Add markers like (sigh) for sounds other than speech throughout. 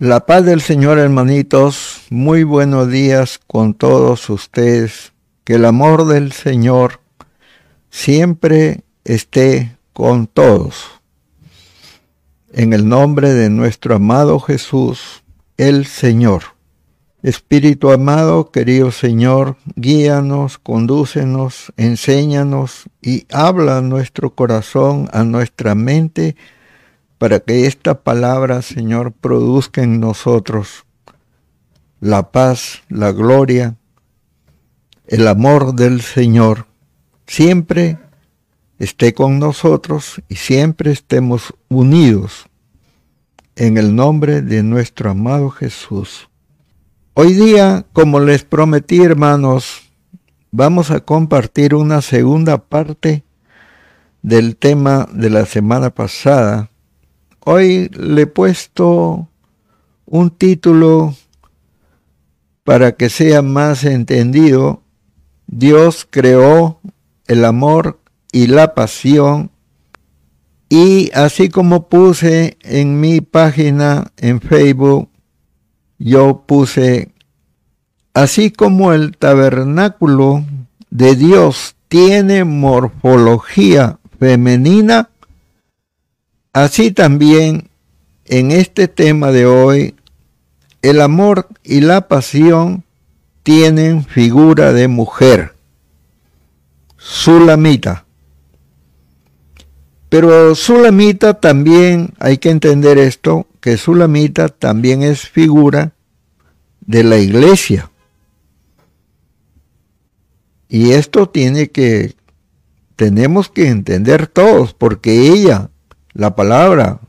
La paz del Señor, hermanitos, muy buenos días con todos ustedes. Que el amor del Señor siempre esté con todos. En el nombre de nuestro amado Jesús, el Señor. Espíritu amado, querido Señor, guíanos, condúcenos, enséñanos y habla a nuestro corazón, a nuestra mente, para que esta palabra, Señor, produzca en nosotros la paz, la gloria, el amor del Señor. Siempre esté con nosotros y siempre estemos unidos en el nombre de nuestro amado Jesús. Hoy día, como les prometí, hermanos, vamos a compartir una segunda parte del tema de la semana pasada Hoy le he puesto un título para que sea más entendido. Dios creó el amor y la pasión y así como puse en mi página en Facebook, yo puse, así como el tabernáculo de Dios tiene morfología femenina, Así también en este tema de hoy, el amor y la pasión tienen figura de mujer, Sulamita. Pero Sulamita también, hay que entender esto, que Sulamita también es figura de la iglesia. Y esto tiene que, tenemos que entender todos, porque ella la palabra,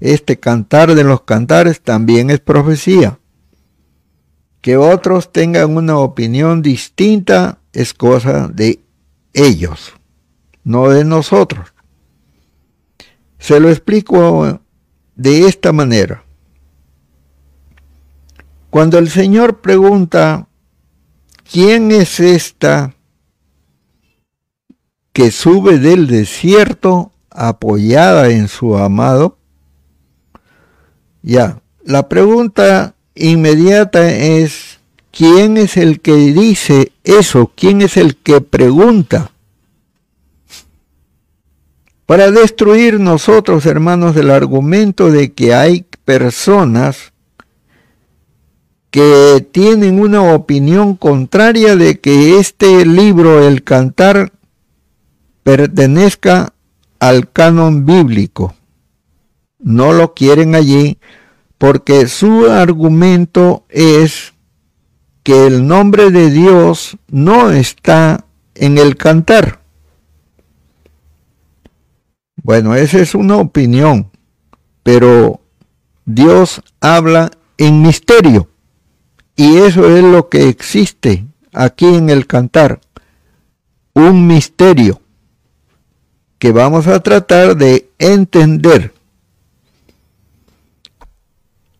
este cantar de los cantares también es profecía. Que otros tengan una opinión distinta es cosa de ellos, no de nosotros. Se lo explico de esta manera. Cuando el Señor pregunta, ¿quién es esta que sube del desierto apoyada en su amado? Ya, la pregunta inmediata es, ¿quién es el que dice eso? ¿Quién es el que pregunta? Para destruir nosotros, hermanos, el argumento de que hay personas que tienen una opinión contraria de que este libro, el cantar, pertenezca al canon bíblico. No lo quieren allí porque su argumento es que el nombre de Dios no está en el cantar. Bueno, esa es una opinión, pero Dios habla en misterio y eso es lo que existe aquí en el cantar, un misterio que vamos a tratar de entender.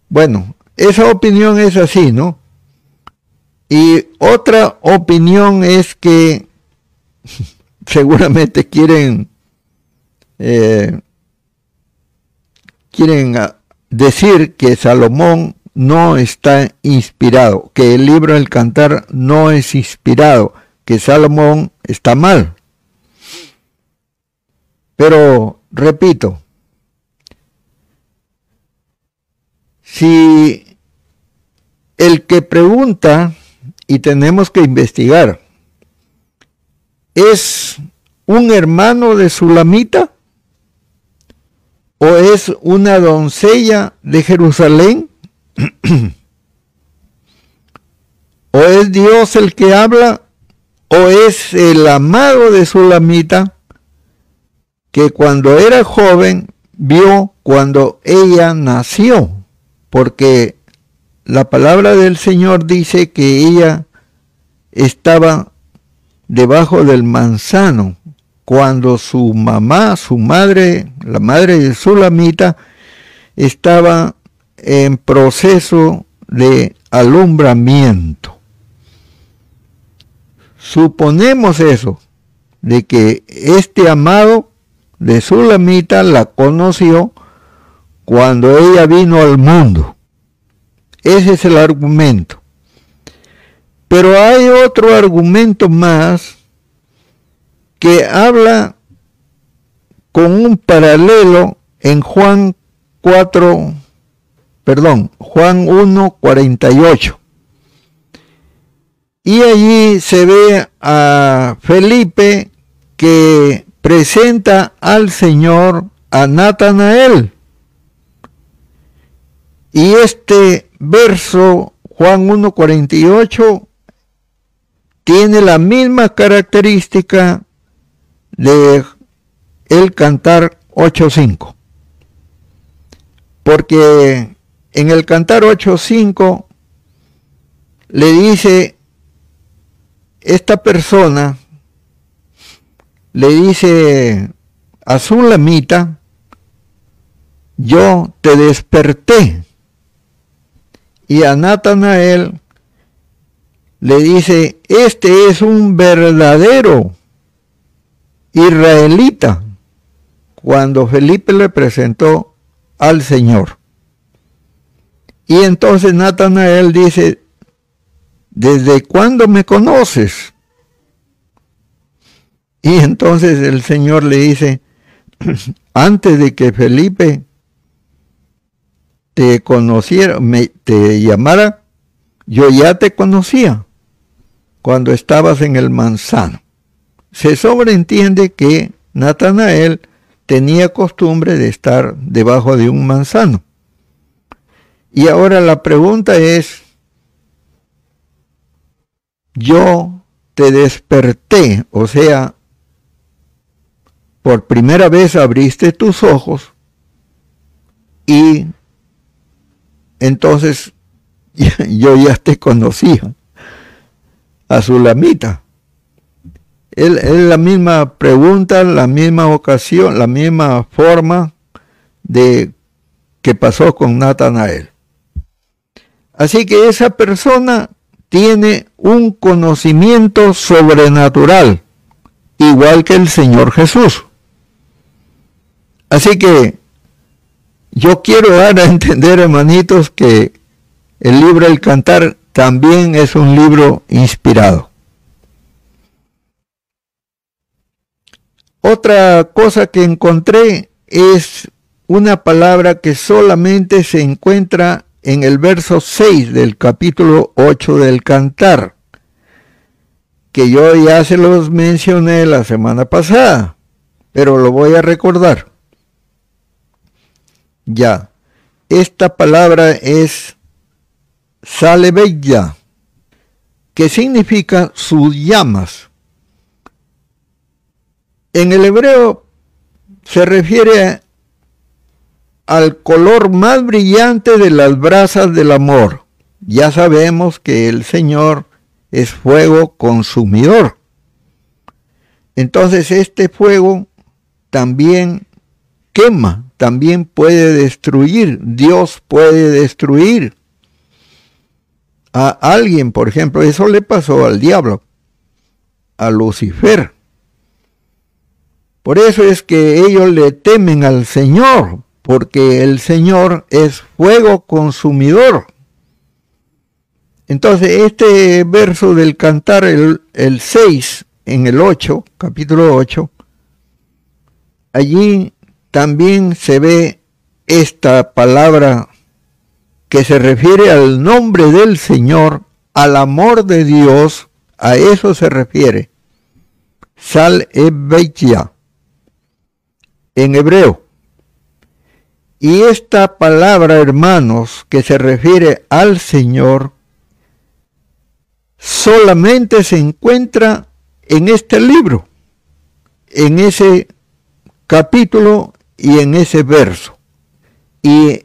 Bueno, esa opinión es así, ¿no? Y otra opinión es que (laughs) seguramente quieren eh, quieren ah, decir que Salomón no está inspirado, que el libro del cantar no es inspirado, que Salomón está mal. Pero, repito, si el que pregunta, y tenemos que investigar, es un hermano de Sulamita o es una doncella de Jerusalén (clears throat) o es Dios el que habla o es el amado de Sulamita que cuando era joven vio cuando ella nació, porque la palabra del Señor dice que ella estaba debajo del manzano cuando su mamá, su madre, la madre de Sulamita, estaba en proceso de alumbramiento. Suponemos eso, de que este amado de Sulamita la conoció cuando ella vino al mundo Ese es el argumento. Pero hay otro argumento más que habla con un paralelo en Juan 4, perdón, Juan 1, 48. Y allí se ve a Felipe que presenta al Señor a Natanael. Y este verso, Juan 1.48, tiene la misma característica de el cantar 8.5. Porque en el cantar 8.5 le dice esta persona, le dice a su lamita, yo te desperté. Y a Natanael le dice, este es un verdadero israelita, cuando Felipe le presentó al Señor. Y entonces Natanael dice, ¿desde cuándo me conoces? Y entonces el Señor le dice, (clears throat) antes de que Felipe te conociera, me, te llamara, yo ya te conocía cuando estabas en el manzano. Se sobreentiende que Natanael tenía costumbre de estar debajo de un manzano. Y ahora la pregunta es, yo te desperté, o sea, por primera vez abriste tus ojos y entonces (laughs) yo ya te conocía a su lamita. Es la misma pregunta, la misma ocasión, la misma forma de que pasó con Natanael. Así que esa persona tiene un conocimiento sobrenatural, igual que el Señor Jesús. Así que yo quiero dar a (laughs) entender, hermanitos, que el libro El Cantar también es un libro inspirado. Otra cosa que encontré es una palabra que solamente se encuentra en el verso 6 del capítulo 8 del Cantar, que yo ya se los mencioné la semana pasada, pero lo voy a recordar. Ya, esta palabra es salebella, que significa sus llamas. En el hebreo se refiere al color más brillante de las brasas del amor. Ya sabemos que el Señor es fuego consumidor. Entonces este fuego también quema, también puede destruir. Dios puede destruir a alguien, por ejemplo. Eso le pasó al diablo, a Lucifer. Por eso es que ellos le temen al Señor, porque el Señor es fuego consumidor. Entonces, este verso del cantar, el, el 6, en el 8, capítulo 8, allí también se ve esta palabra que se refiere al nombre del Señor, al amor de Dios, a eso se refiere. Sal Ebeitia, en hebreo. Y esta palabra, hermanos, que se refiere al Señor, solamente se encuentra en este libro, en ese capítulo y en ese verso. Y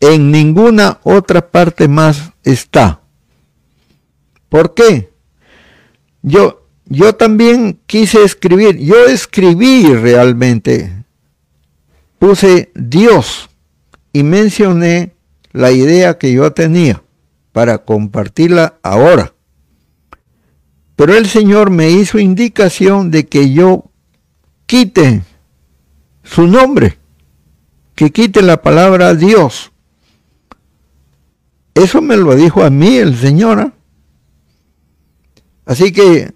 en ninguna otra parte más está. ¿Por qué? Yo, yo también quise escribir, yo escribí realmente, puse Dios y mencioné la idea que yo tenía para compartirla ahora. Pero el Señor me hizo indicación de que yo quite su nombre, que quite la palabra Dios. Eso me lo dijo a mí el Señor. ¿ah? Así que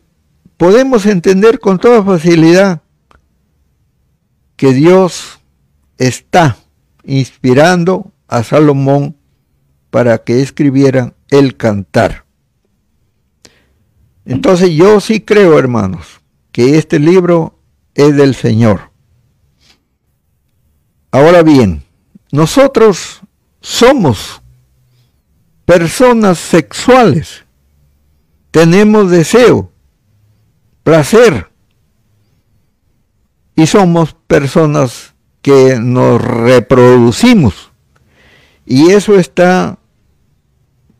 podemos entender con toda facilidad que Dios está inspirando a Salomón para que escribiera el cantar. Entonces yo sí creo, hermanos, que este libro es del Señor. Ahora bien, nosotros somos personas sexuales. Tenemos deseo, placer. Y somos personas que nos reproducimos. Y eso está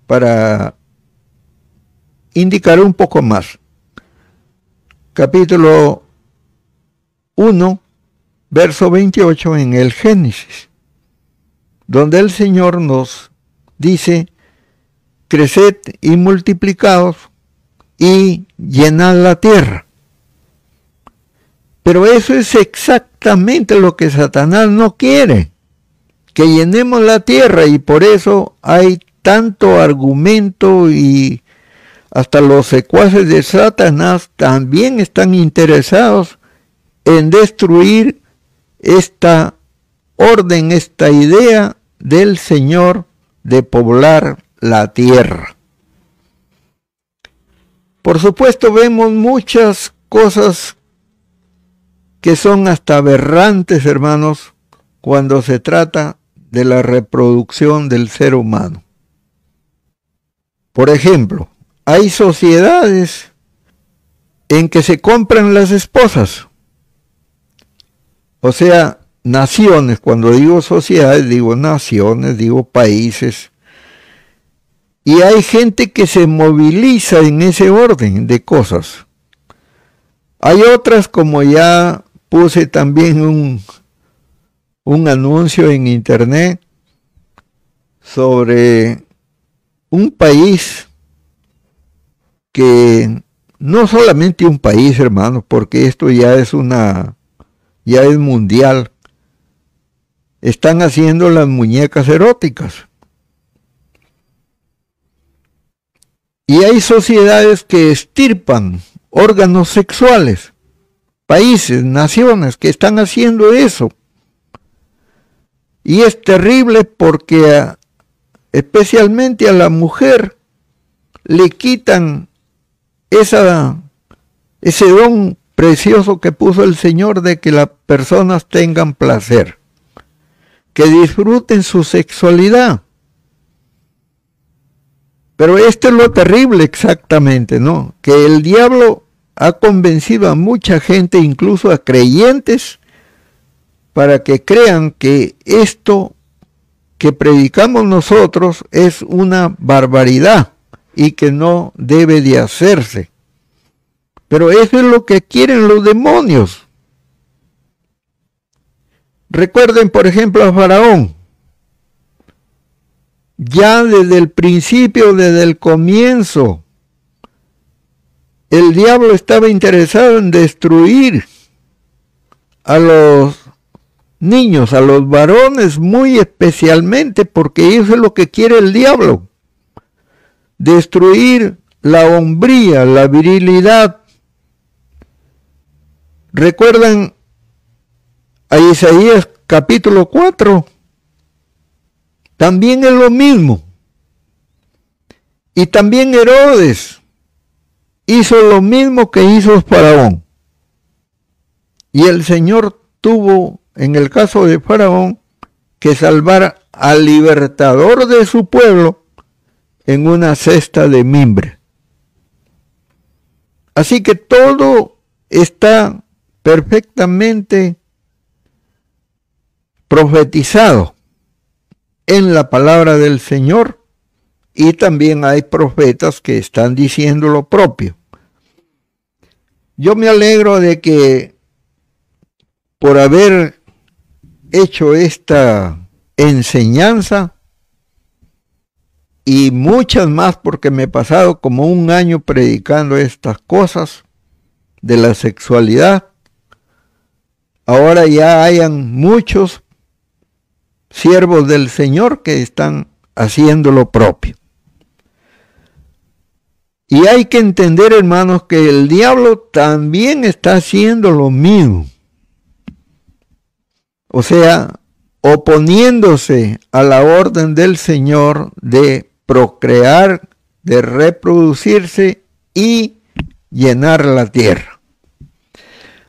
para indicar un poco más. Capítulo 1, verso 28 en el Génesis, donde el Señor nos dice, creced y multiplicaos y llenad la tierra. Pero eso es exactamente lo que Satanás no quiere, que llenemos la tierra y por eso hay tanto argumento y hasta los secuaces de Satanás también están interesados en destruir esta orden, esta idea del Señor de poblar la tierra. Por supuesto vemos muchas cosas que son hasta aberrantes, hermanos, cuando se trata de la reproducción del ser humano. Por ejemplo, hay sociedades en que se compran las esposas o sea, naciones, cuando digo sociedades, digo naciones, digo países. Y hay gente que se moviliza en ese orden de cosas. Hay otras, como ya puse también un, un anuncio en internet sobre un país que no solamente un país, hermano, porque esto ya es una ya es mundial, están haciendo las muñecas eróticas. Y hay sociedades que estirpan órganos sexuales, países, naciones que están haciendo eso. Y es terrible porque especialmente a la mujer le quitan esa, ese don precioso que puso el Señor de que las personas tengan placer, que disfruten su sexualidad. Pero esto es lo terrible exactamente, ¿no? Que el diablo ha convencido a mucha gente, incluso a creyentes, para que crean que esto que predicamos nosotros es una barbaridad y que no debe de hacerse. Pero eso es lo que quieren los demonios. Recuerden, por ejemplo, a Faraón. Ya desde el principio, desde el comienzo, el diablo estaba interesado en destruir a los niños, a los varones muy especialmente, porque eso es lo que quiere el diablo. Destruir la hombría, la virilidad, ¿Recuerdan a Isaías capítulo 4? También es lo mismo. Y también Herodes hizo lo mismo que hizo Faraón. Y el Señor tuvo, en el caso de Faraón, que salvar al libertador de su pueblo en una cesta de mimbre. Así que todo está perfectamente profetizado en la palabra del Señor y también hay profetas que están diciendo lo propio. Yo me alegro de que por haber hecho esta enseñanza y muchas más porque me he pasado como un año predicando estas cosas de la sexualidad, ahora ya hayan muchos siervos del Señor que están haciendo lo propio. Y hay que entender, hermanos, que el diablo también está haciendo lo mismo. O sea, oponiéndose a la orden del Señor de procrear, de reproducirse y llenar la tierra.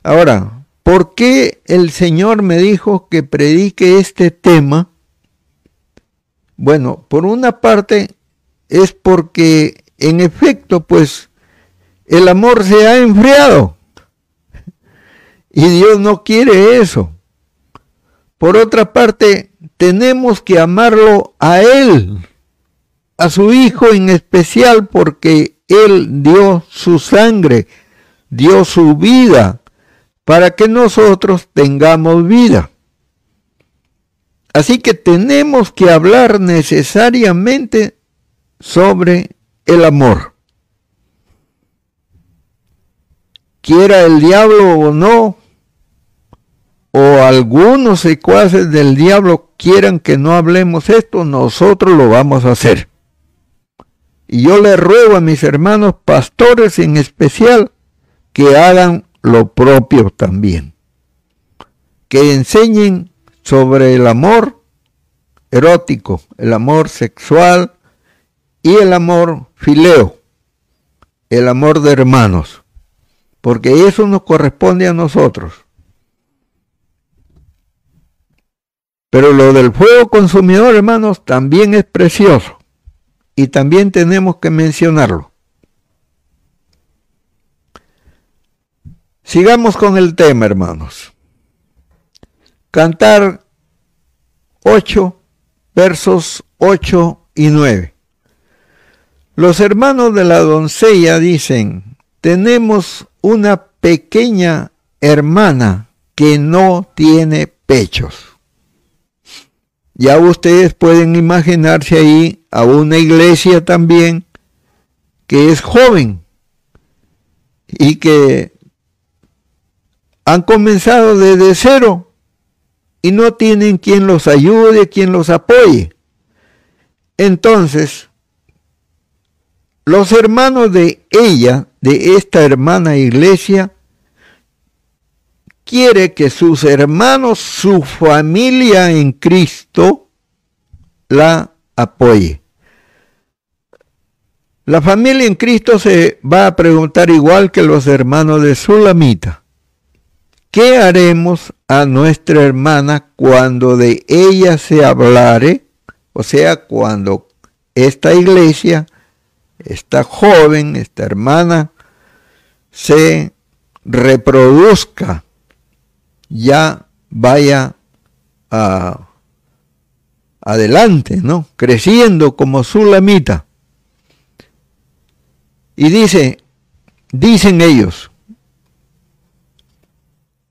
Ahora, ¿por qué el Señor me dijo que predique este tema? Bueno, por una parte es porque en efecto, pues el amor se ha enfriado. Y Dios no quiere eso. Por otra parte, tenemos que amarlo a Él, a su Hijo en especial, porque Él dio su sangre, dio su vida, para que nosotros tengamos vida. Así que tenemos que hablar necesariamente sobre el amor. Quiera el diablo o no, o algunos secuaces del diablo quieran que no hablemos esto, nosotros lo vamos a hacer. Y yo le ruego a mis hermanos pastores en especial que hagan lo propio también. Que enseñen sobre el amor erótico, el amor sexual, y el amor fileo, el amor de hermanos, porque eso nos corresponde a nosotros. Pero lo del fuego consumidor, hermanos, también es precioso y también tenemos que mencionarlo. Sigamos con el tema, hermanos. Cantar 8, versos 8 y 9. Los hermanos de la doncella dicen, tenemos una pequeña hermana que no tiene pechos. Ya ustedes pueden imaginarse ahí a una iglesia también que es joven y que han comenzado desde cero y no tienen quien los ayude, quien los apoye. Entonces, los hermanos de ella, de esta hermana iglesia, quiere que sus hermanos, su familia en Cristo, la apoye. La familia en Cristo se va a preguntar igual que los hermanos de Sulamita. ¿Qué haremos a nuestra hermana cuando de ella se hablare? O sea, cuando esta iglesia esta joven, esta hermana, se reproduzca, ya vaya adelante, ¿no? Creciendo como su lamita. Y dice, dicen ellos,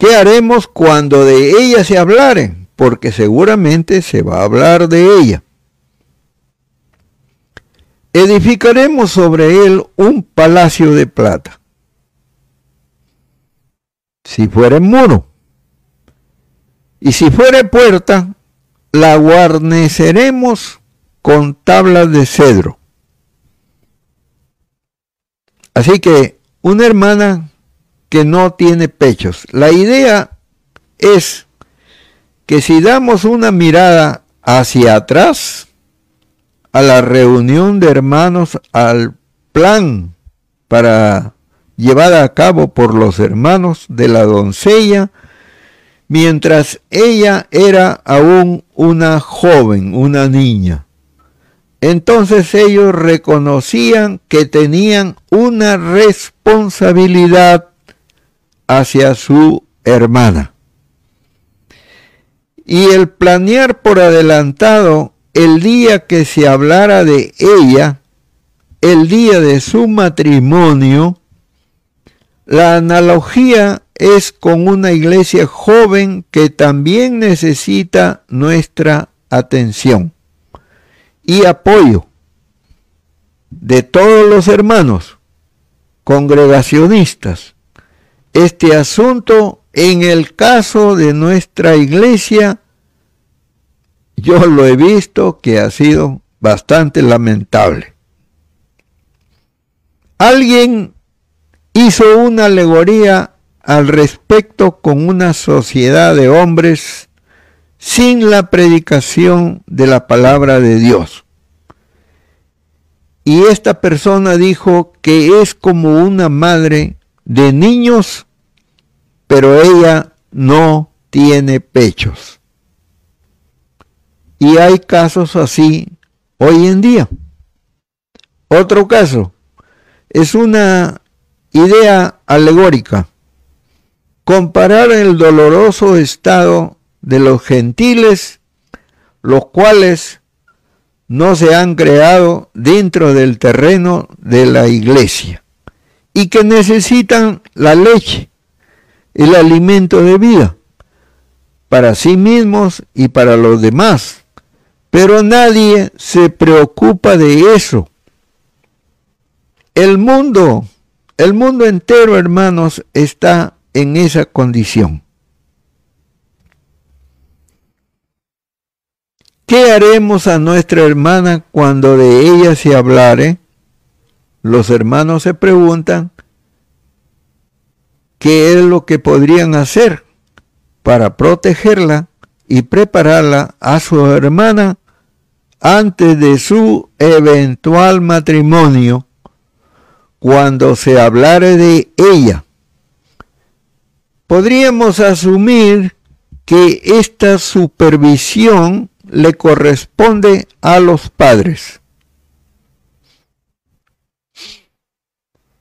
¿qué haremos cuando de ella se hablare? Porque seguramente se va a hablar de ella edificaremos sobre él un palacio de plata. Si fuere muro, y si fuere puerta, la guarneceremos con tablas de cedro. Así que una hermana que no tiene pechos. La idea es que si damos una mirada hacia atrás, a la reunión de hermanos, al plan para llevar a cabo por los hermanos de la doncella, mientras ella era aún una joven, una niña. Entonces ellos reconocían que tenían una responsabilidad hacia su hermana. Y el planear por adelantado el día que se hablara de ella, el día de su matrimonio, la analogía es con una iglesia joven que también necesita nuestra atención y apoyo de todos los hermanos congregacionistas. Este asunto, en el caso de nuestra iglesia, yo lo he visto que ha sido bastante lamentable. Alguien hizo una alegoría al respecto con una sociedad de hombres sin la predicación de la palabra de Dios. Y esta persona dijo que es como una madre de niños, pero ella no tiene pechos. Y hay casos así hoy en día. Otro caso es una idea alegórica. Comparar el doloroso estado de los gentiles, los cuales no se han creado dentro del terreno de la iglesia y que necesitan la leche, el alimento de vida, para sí mismos y para los demás. Pero nadie se preocupa de eso. El mundo, el mundo entero, hermanos, está en esa condición. ¿Qué haremos a nuestra hermana cuando de ella se hablare? Los hermanos se preguntan, ¿qué es lo que podrían hacer para protegerla y prepararla a su hermana antes de su eventual matrimonio cuando se hablare de ella? Podríamos asumir que esta supervisión le corresponde a los padres.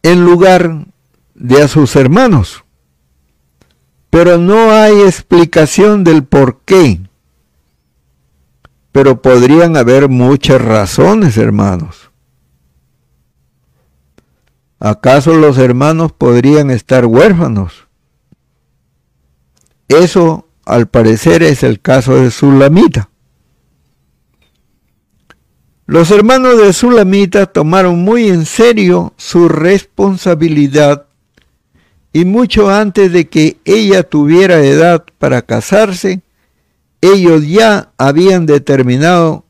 En lugar de a sus hermanos. Pero no hay explicación del por qué. Pero podrían haber muchas razones, hermanos. ¿Acaso los hermanos podrían estar huérfanos? Eso, al parecer, es el caso de Sulamita. Los hermanos de Sulamita tomaron muy en serio su responsabilidad y mucho antes de que ella tuviera edad para casarse, ellos ya habían determinado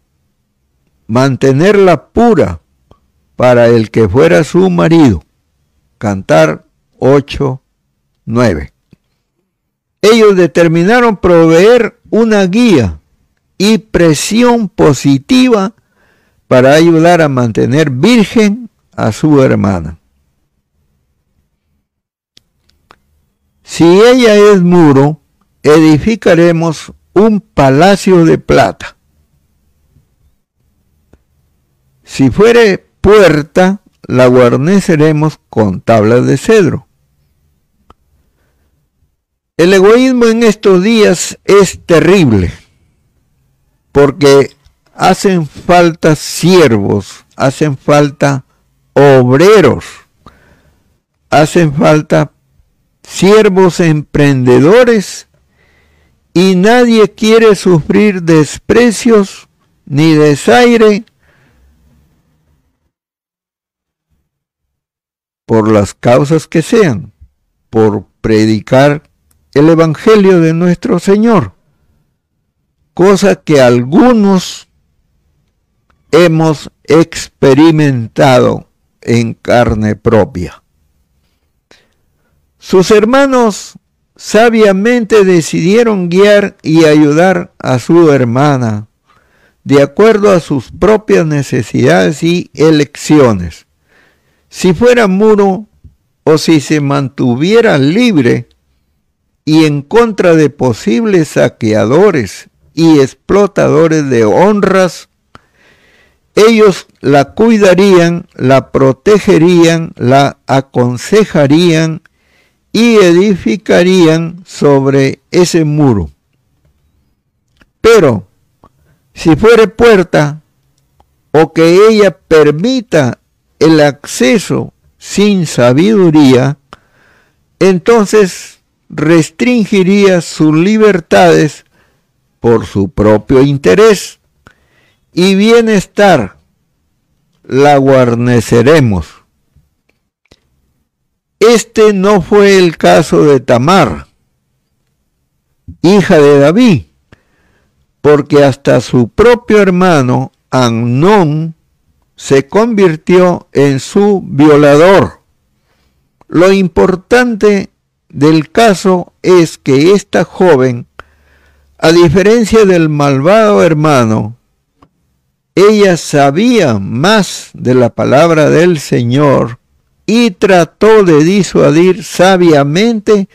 mantenerla pura para el que fuera su marido. Cantar 8, 9. Ellos determinaron proveer una guía y presión positiva para ayudar a mantener virgen a su hermana. Si ella es muro, edificaremos un palacio de plata. Si fuere puerta, la guarneceremos con tablas de cedro. El egoísmo en estos días es terrible, porque hacen falta siervos, hacen falta obreros, hacen falta siervos emprendedores y nadie quiere sufrir desprecios ni desaire por las causas que sean, por predicar el Evangelio de nuestro Señor, cosa que algunos hemos experimentado en carne propia. Sus hermanos sabiamente decidieron guiar y ayudar a su hermana de acuerdo a sus propias necesidades y elecciones. Si fuera muro o si se mantuviera libre y en contra de posibles saqueadores y explotadores de honras ellos la cuidarían, la protegerían, la aconsejarían y edificarían sobre ese muro. Pero si fuere puerta o que ella permita el acceso sin sabiduría, entonces restringiría sus libertades por su propio interés y bienestar la guarneceremos. Este no fue el caso de Tamar, hija de David, porque hasta su propio hermano Amnón se convirtió en su violador. Lo importante del caso es que esta joven, a diferencia del malvado hermano, ella sabía más de la palabra del Señor y trató de disuadir sabiamente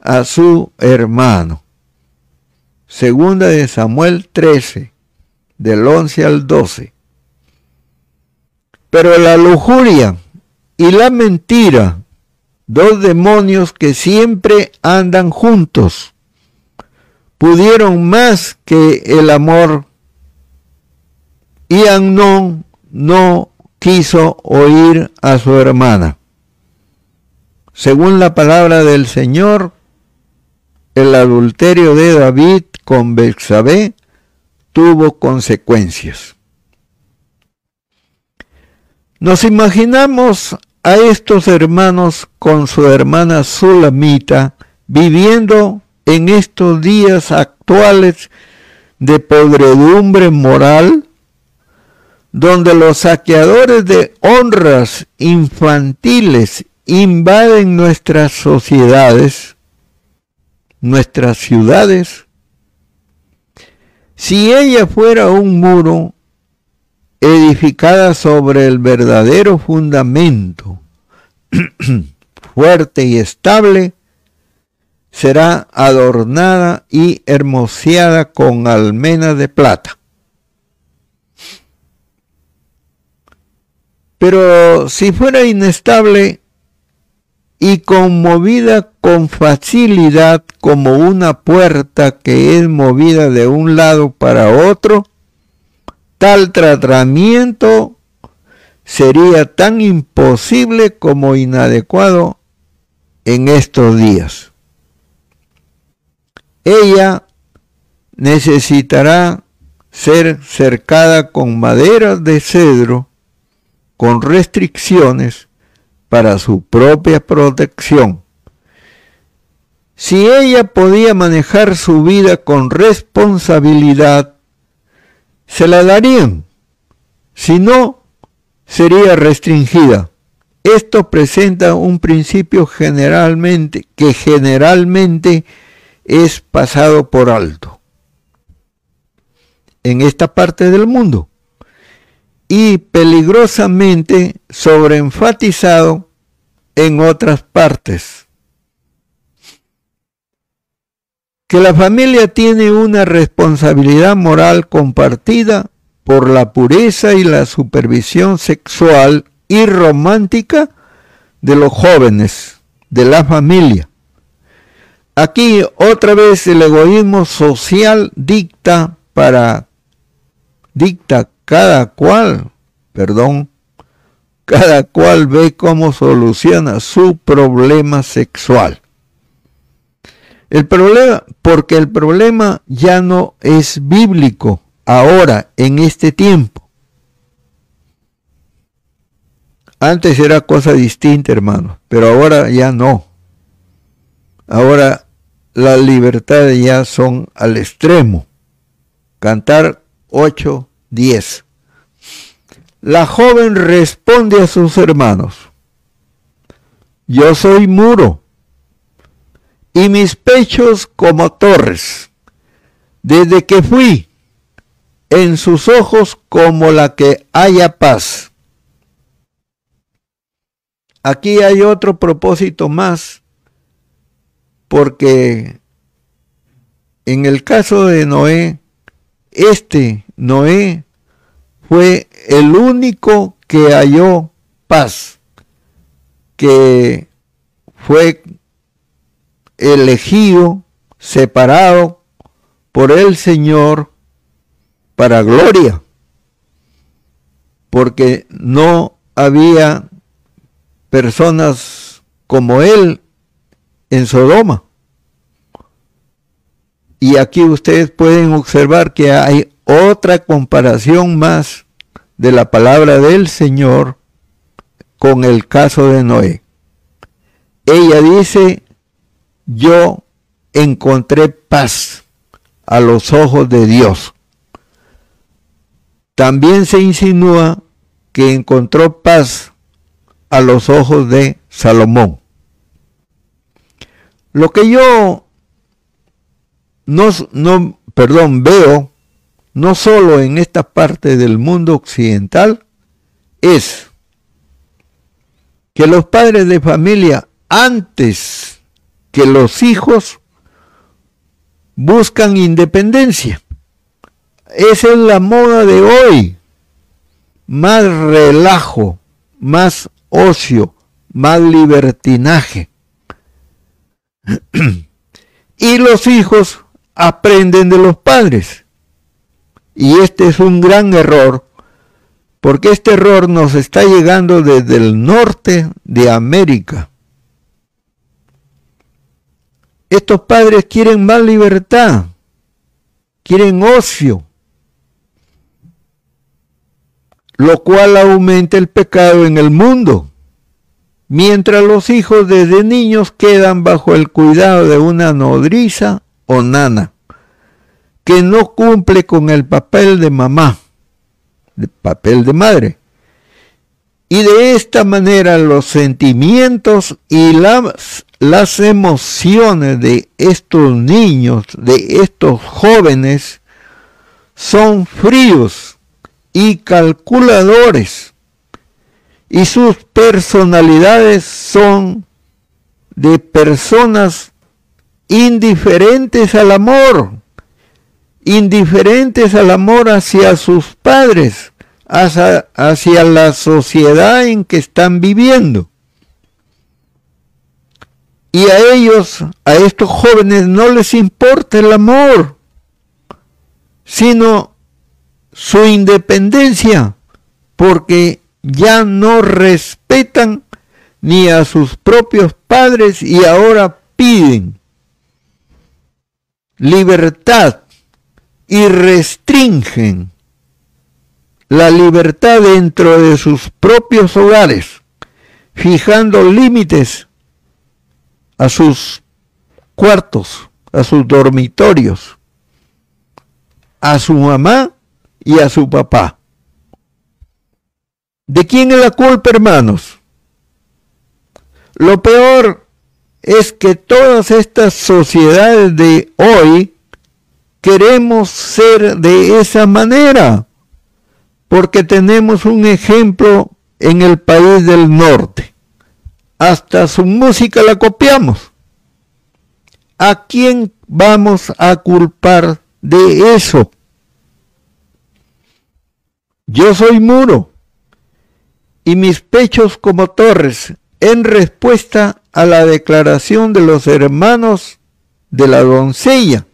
a su hermano. Segunda de Samuel 13, del 11 al 12. Pero la lujuria y la mentira, dos demonios que siempre andan juntos, pudieron más que el amor y Amnón no quiso oír a su hermana. Según la palabra del Señor, el adulterio de David con Bexabé tuvo consecuencias. Nos imaginamos a estos hermanos con su hermana Sulamita viviendo en estos días actuales de podredumbre moral, donde los saqueadores de honras infantiles invaden nuestras sociedades, nuestras ciudades. Si ella fuera un muro edificada sobre el verdadero fundamento, (clears throat) fuerte y estable, será adornada y hermoseada con almenas de plata. Pero si fuera inestable y conmovida con facilidad como una puerta que es movida de un lado para otro, tal tratamiento sería tan imposible como inadecuado en estos días. Ella necesitará ser cercada con maderas de cedro, con restricciones para su propia protección. Si ella podía manejar su vida con responsabilidad, se la darían. Si no, sería restringida. Esto presenta un principio generalmente que generalmente es pasado por alto en esta parte del mundo y peligrosamente sobreenfatizado en otras partes. que la familia tiene una responsabilidad moral compartida por la pureza y la supervisión sexual y romántica de los jóvenes, de la familia. Aquí otra vez el egoísmo social dicta para dicta cada cual, perdón, cada cual ve cómo soluciona su problema sexual. El problema, porque el problema ya no es bíblico ahora, en este tiempo. Antes era cosa distinta, hermano, pero ahora ya no. Ahora las libertades ya son al extremo. Cantar 8, 10. La joven responde a sus hermanos, yo soy muro y mis pechos como torres, desde que fui en sus ojos como la que haya paz. Aquí hay otro propósito más, porque en el caso de Noé, este Noé fue el único que halló paz, que fue elegido, separado por el Señor para gloria, porque no había personas como él en Sodoma. Y aquí ustedes pueden observar que hay otra comparación más de la palabra del Señor con el caso de Noé. Ella dice, yo encontré paz a los ojos de Dios. también se insinúa que encontró paz a los ojos de Salomón. Lo que yo no, no, perdón, veo no solo en esta parte del mundo occidental, es que los padres de familia antes que los hijos buscan independencia. Esa es la moda de hoy. Más relajo, más ocio, más libertinaje. (clears throat) y los hijos aprenden de los padres. Y este es un gran error, porque este error nos está llegando desde el norte de América. Estos padres quieren más libertad, quieren ocio, lo cual aumenta el pecado en el mundo, mientras los hijos desde niños quedan bajo el cuidado de una nodriza o nana, que no cumple con el papel de mamá, el papel de madre. Y de esta manera los sentimientos y las, las emociones de estos niños, de estos jóvenes, son fríos y calculadores y sus personalidades son de personas indiferentes al amor, indiferentes al amor hacia sus padres, hacia, la sociedad en que están viviendo. Y a ellos, a estos jóvenes, no les importa el amor, sino su independencia porque ya no respetan ni a sus propios padres y ahora piden libertad y restringen la libertad dentro de sus propios hogares, fijando límites a sus cuartos, a sus dormitorios, a su mamá y a su papá. ¿De quién es la culpa, hermanos? Lo peor es que todas estas sociedades de hoy queremos ser de esa manera, porque tenemos un ejemplo en el país del norte. Hasta su música la copiamos. ¿A quién vamos a culpar de eso? Yo soy muro y mis pechos como torres en respuesta a la declaración de los hermanos de la doncella,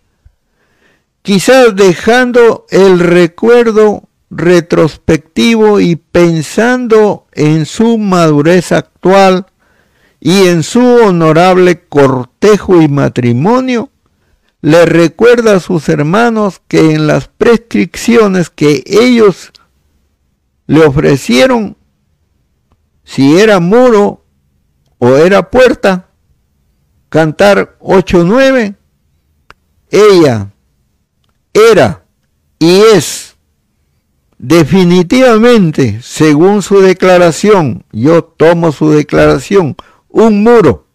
quizás dejando el recuerdo retrospectivo y pensando en su madurez actual y en su honorable cortejo y matrimonio, le recuerda a sus hermanos que en las prescripciones que ellos le ofrecieron si era muro o era puerta, cantar 8-9, ella era y es definitivamente, según su declaración, yo tomo su declaración, un muro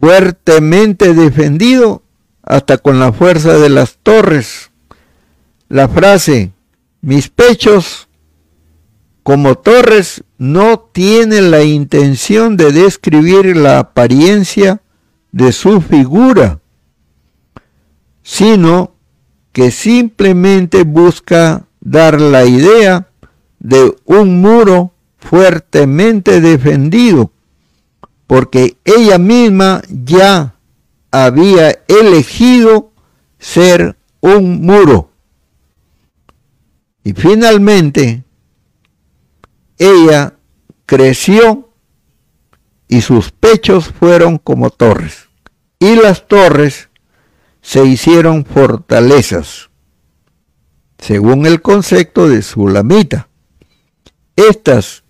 fuertemente defendido hasta con la fuerza de las torres. La frase, mis pechos como torres no tiene la intención de describir la apariencia de su figura, sino que simplemente busca dar la idea de un muro fuertemente defendido, porque ella misma ya había elegido ser un muro. Y finalmente, ella creció y sus pechos fueron como torres. Y las torres se hicieron fortalezas, según el concepto de Sulamita. Estas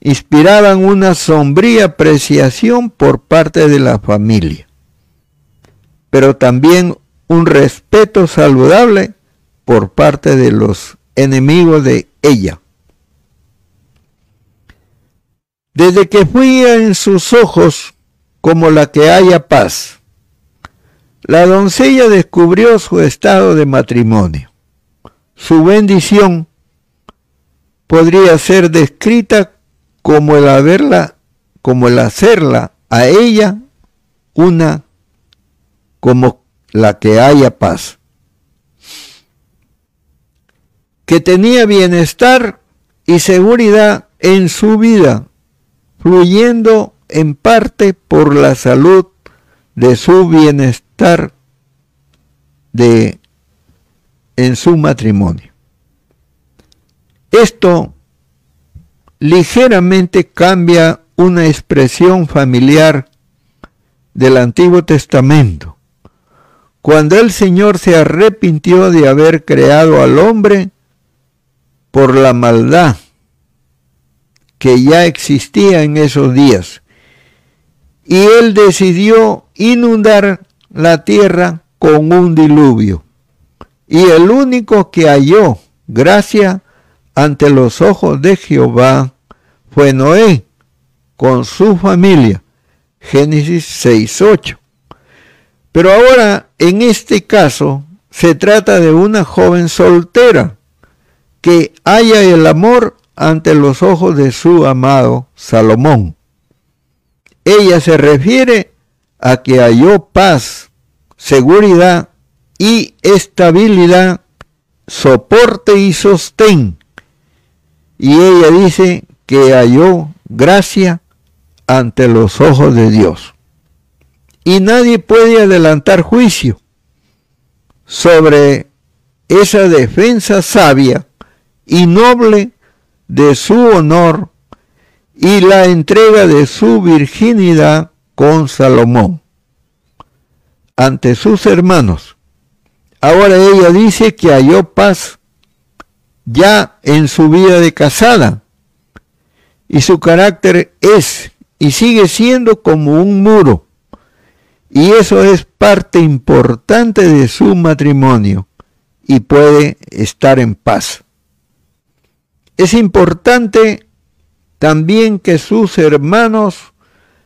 inspiraban una sombría apreciación por parte de la familia, pero también un respeto saludable por parte de los enemigos de ella. Desde que fui en sus ojos como la que haya paz, la doncella descubrió su estado de matrimonio. Su bendición podría ser descrita como el haberla, como el hacerla a ella una como la que haya paz. Que tenía bienestar y seguridad en su vida, fluyendo en parte por la salud de su bienestar de en su matrimonio. Esto ligeramente cambia una expresión familiar del Antiguo Testamento. Cuando el Señor se arrepintió de haber creado al hombre por la maldad que ya existía en esos días. Y él decidió inundar la tierra con un diluvio. Y el único que halló gracia ante los ojos de Jehová fue Noé con su familia. Génesis 6.8. Pero ahora, en este caso, se trata de una joven soltera que haya el amor ante los ojos de su amado Salomón. Ella se refiere a que halló paz, seguridad y estabilidad, soporte y sostén. Y ella dice que halló gracia ante los ojos de Dios. Y nadie puede adelantar juicio sobre esa defensa sabia y noble de su honor y la entrega de su virginidad con Salomón ante sus hermanos. Ahora ella dice que halló paz ya en su vida de casada y su carácter es y sigue siendo como un muro. Y eso es parte importante de su matrimonio y puede estar en paz. Es importante también que sus hermanos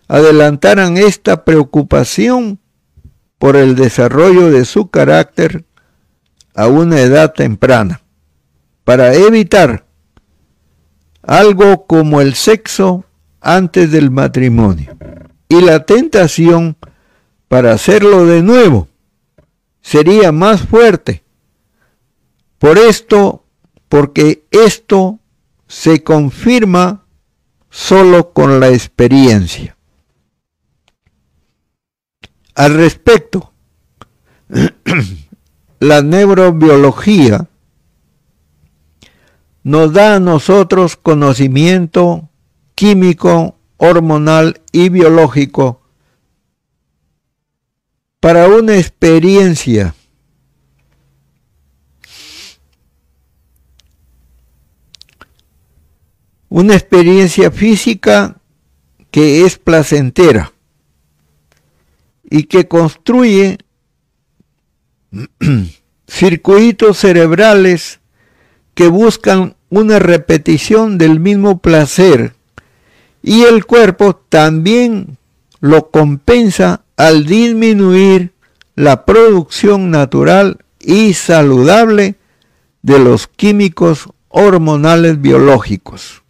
adelantaran esta preocupación por el desarrollo de su carácter a una edad temprana, para evitar algo como el sexo antes del matrimonio y la tentación para hacerlo de nuevo sería más fuerte. Por esto, porque esto se confirma solo con la experiencia. Al respecto, (clears throat) la neurobiología nos da a nosotros conocimiento químico, hormonal y biológico para una experiencia una experiencia física que es placentera y que construye (clears throat) circuitos cerebrales que buscan una repetición del mismo placer y el cuerpo también lo compensa al disminuir la producción natural y saludable de los químicos hormonales biológicos.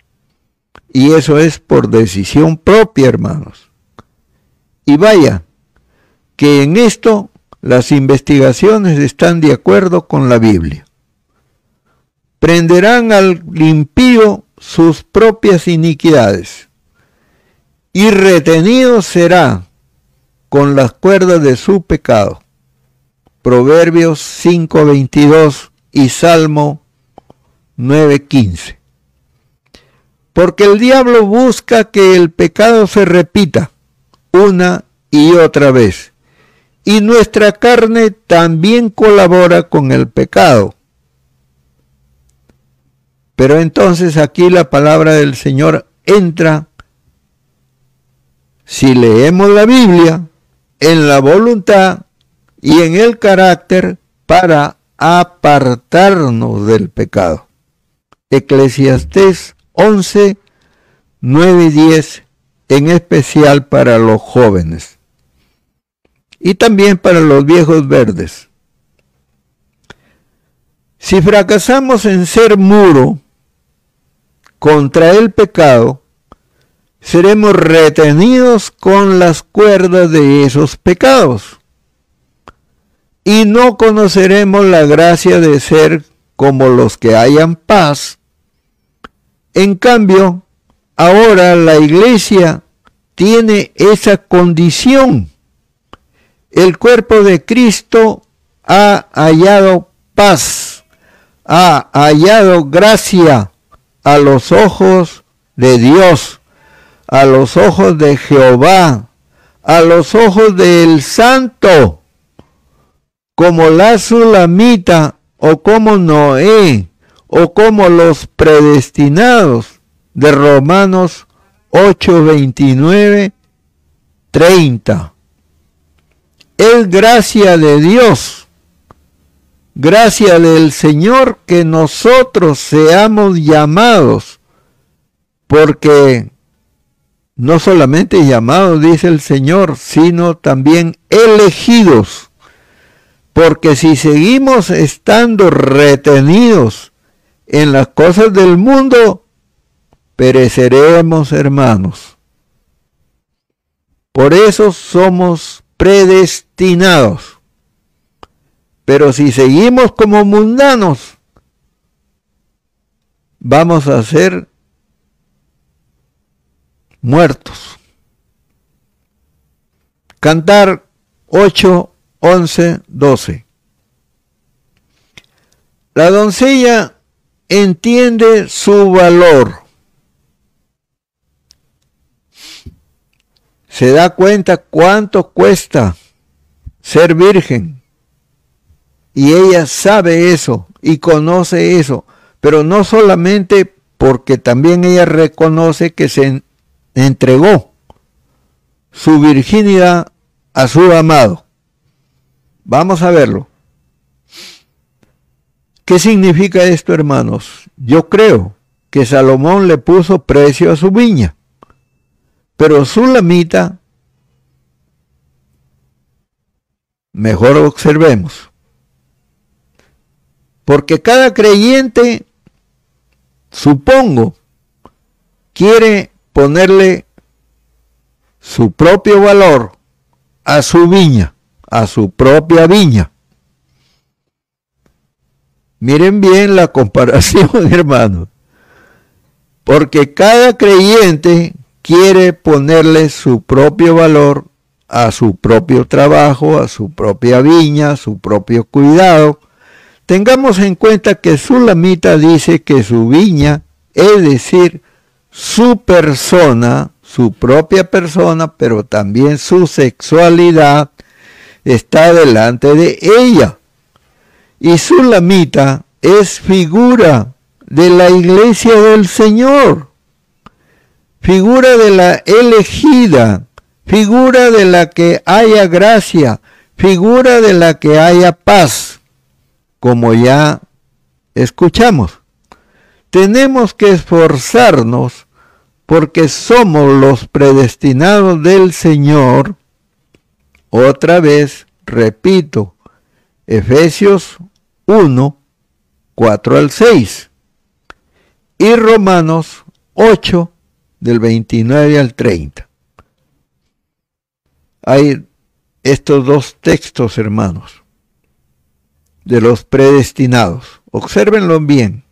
Y eso es por decisión propia, hermanos. Y vaya, que en esto las investigaciones están de acuerdo con la Biblia. Prenderán al impío sus propias iniquidades y retenido será con las cuerdas de su pecado. Proverbios 5:22 y Salmo 9:15. Porque el diablo busca que el pecado se repita una y otra vez. Y nuestra carne también colabora con el pecado. Pero entonces aquí la palabra del Señor entra si leemos la Biblia en la voluntad y en el carácter para apartarnos del pecado. Eclesiastés 11, 9 y 10, en especial para los jóvenes y también para los viejos verdes. Si fracasamos en ser muro contra el pecado, seremos retenidos con las cuerdas de esos pecados y no conoceremos la gracia de ser como los que hayan paz. En cambio, ahora la iglesia tiene esa condición. El cuerpo de Cristo ha hallado paz, ha hallado gracia a los ojos de Dios, a los ojos de Jehová, a los ojos del Santo como la Sulamita o como Noé o como los predestinados de Romanos 8, 29, 30. Es gracia de Dios, gracia del Señor que nosotros seamos llamados, porque no solamente llamados, dice el Señor, sino también elegidos porque si seguimos estando retenidos en las cosas del mundo, pereceremos, hermanos. Por eso somos predestinados. Pero si seguimos como mundanos, vamos a ser muertos. Cantar 8 11, 12. La doncella entiende su valor. Se da cuenta cuánto cuesta ser virgen. Y ella sabe eso y conoce eso. Pero no solamente porque también ella reconoce que se entregó su virginidad a su amado. Vamos a verlo. ¿Qué significa esto, hermanos? Yo creo que Salomón le puso precio a su viña, pero su lamita, mejor observemos, porque cada creyente, supongo, quiere ponerle su propio valor a su viña a su propia viña. Miren bien la comparación, (laughs) hermanos. Porque cada creyente quiere ponerle su propio valor a su propio trabajo, a su propia viña, a su propio cuidado. Tengamos en cuenta que Sulamita dice que su viña, es decir, su persona, su propia persona, pero también su sexualidad, está delante de ella. Y su lamita es figura de la iglesia del Señor, figura de la elegida, figura de la que haya gracia, figura de la que haya paz, como ya escuchamos. Tenemos que esforzarnos porque somos los predestinados del Señor otra vez, repito, Efesios 1, 4 al 6 y Romanos 8, del 29 al 30. Hay estos dos textos, hermanos, de los predestinados. Obsérvenlo bien.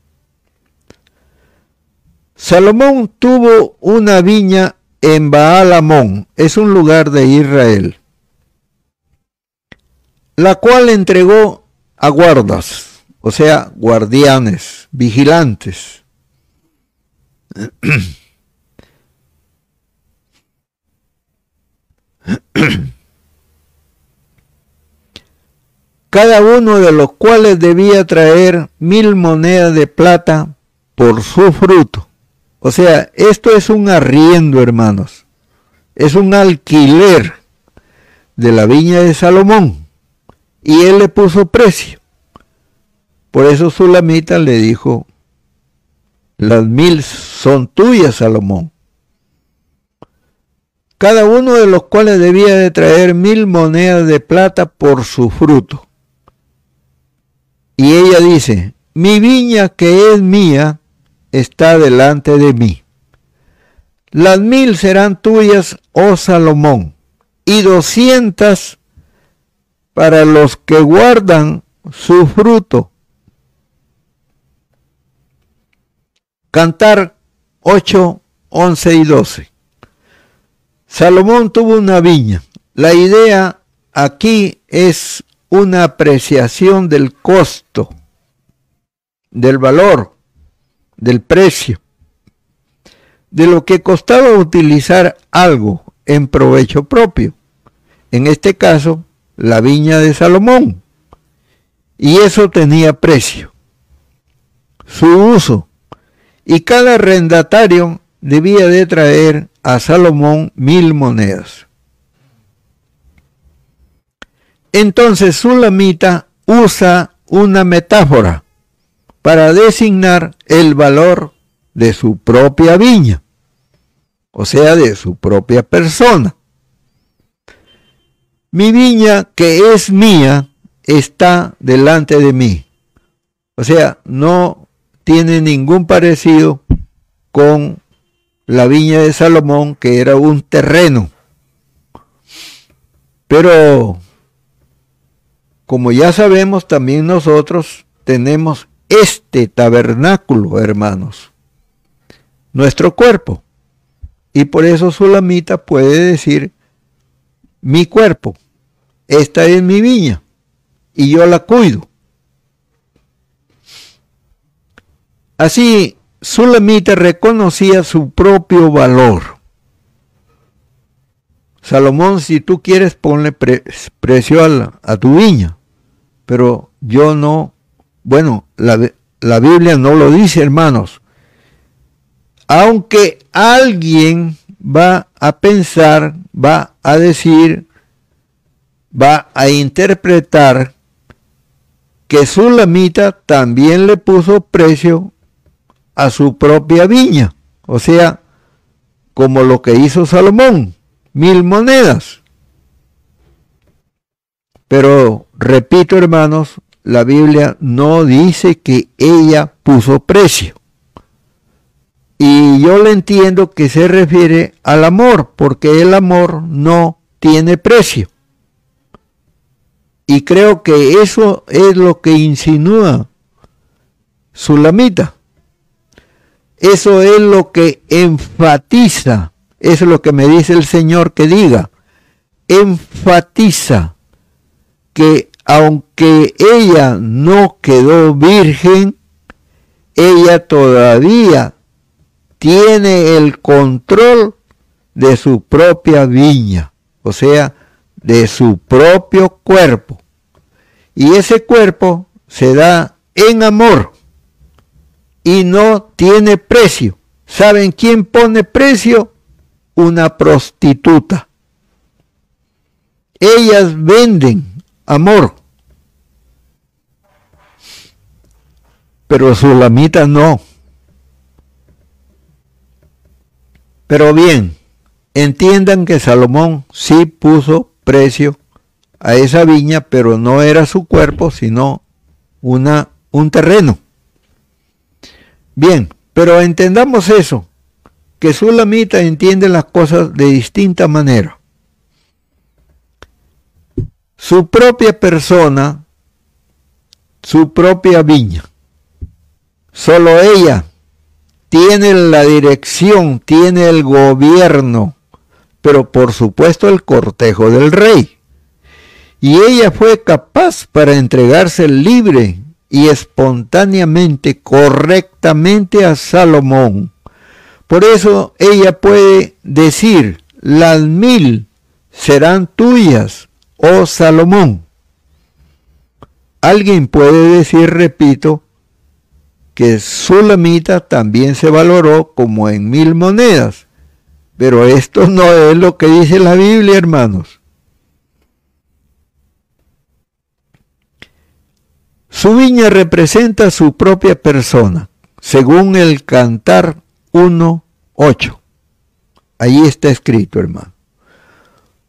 Salomón tuvo una viña en Baalamón, es un lugar de Israel la cual entregó a guardas, o sea, guardianes, vigilantes. (clears throat) Cada uno de los cuales debía traer mil monedas de plata por su fruto. O sea, esto es un arriendo, hermanos. Es un alquiler de la viña de Salomón y él le puso precio. Por eso Sulamita le dijo, las mil son tuyas, Salomón. Cada uno de los cuales debía de traer mil monedas de plata por su fruto. Y ella dice, mi viña que es mía está delante de mí. Las mil serán tuyas, oh Salomón, y doscientas para los que guardan su fruto. Cantar 8, 11 y 12. Salomón tuvo una viña. La idea aquí es una apreciación del costo, del valor, del precio, de lo que costaba utilizar algo en provecho propio. En este caso, la viña de Salomón. Y eso tenía precio, su uso. Y cada arrendatario debía de traer a Salomón mil monedas. Entonces Sulamita usa una metáfora para designar el valor de su propia viña, o sea, de su propia persona. Mi viña que es mía está delante de mí. O sea, no tiene ningún parecido con la viña de Salomón, que era un terreno. Pero, como ya sabemos, también nosotros tenemos este tabernáculo, hermanos, nuestro cuerpo. Y por eso Sulamita puede decir, mi cuerpo, esta es mi viña, y yo la cuido. Así, Sulamita reconocía su propio valor. Salomón, si tú quieres, ponle precio a, a tu viña, pero yo no bueno, la, Biblia no lo dice, hermanos. Aunque alguien va a pensar, va a decir, va a interpretar que Sulamita también le puso precio a su propia viña, o sea, como lo que hizo Salomón, mil monedas. Pero, repito hermanos, la Biblia no dice que ella puso precio. Y yo le entiendo que se refiere al amor, porque el amor no tiene precio. Y creo que eso es lo que insinúa Sulamita. Eso es lo que enfatiza, eso es lo que me dice el Señor que diga, enfatiza que aunque ella no quedó virgen, ella todavía tiene el control de su propia viña, o sea, de su propio cuerpo. Y ese cuerpo se da en amor y no tiene precio. ¿Saben quién pone precio? Una prostituta. Ellas venden amor. Pero Sulamita no. Pero bien, entiendan que Salomón sí puso precio a esa viña, pero no era su cuerpo, sino una, un terreno. Bien, pero entendamos eso, que Sulamita entiende las cosas de distinta manera su propia persona, su propia viña. Solo ella tiene la dirección, tiene el gobierno, pero por supuesto el cortejo del rey. Y ella fue capaz para entregarse libre y espontáneamente, correctamente a Salomón. Por eso ella puede decir, las mil serán tuyas oh Salomón. Alguien puede decir, repito, que Sulamita también se valoró como en mil monedas, pero esto no es lo que dice la Biblia, hermanos. Su viña representa su propia persona, según el Cantar 1.8. Allí está escrito, hermano.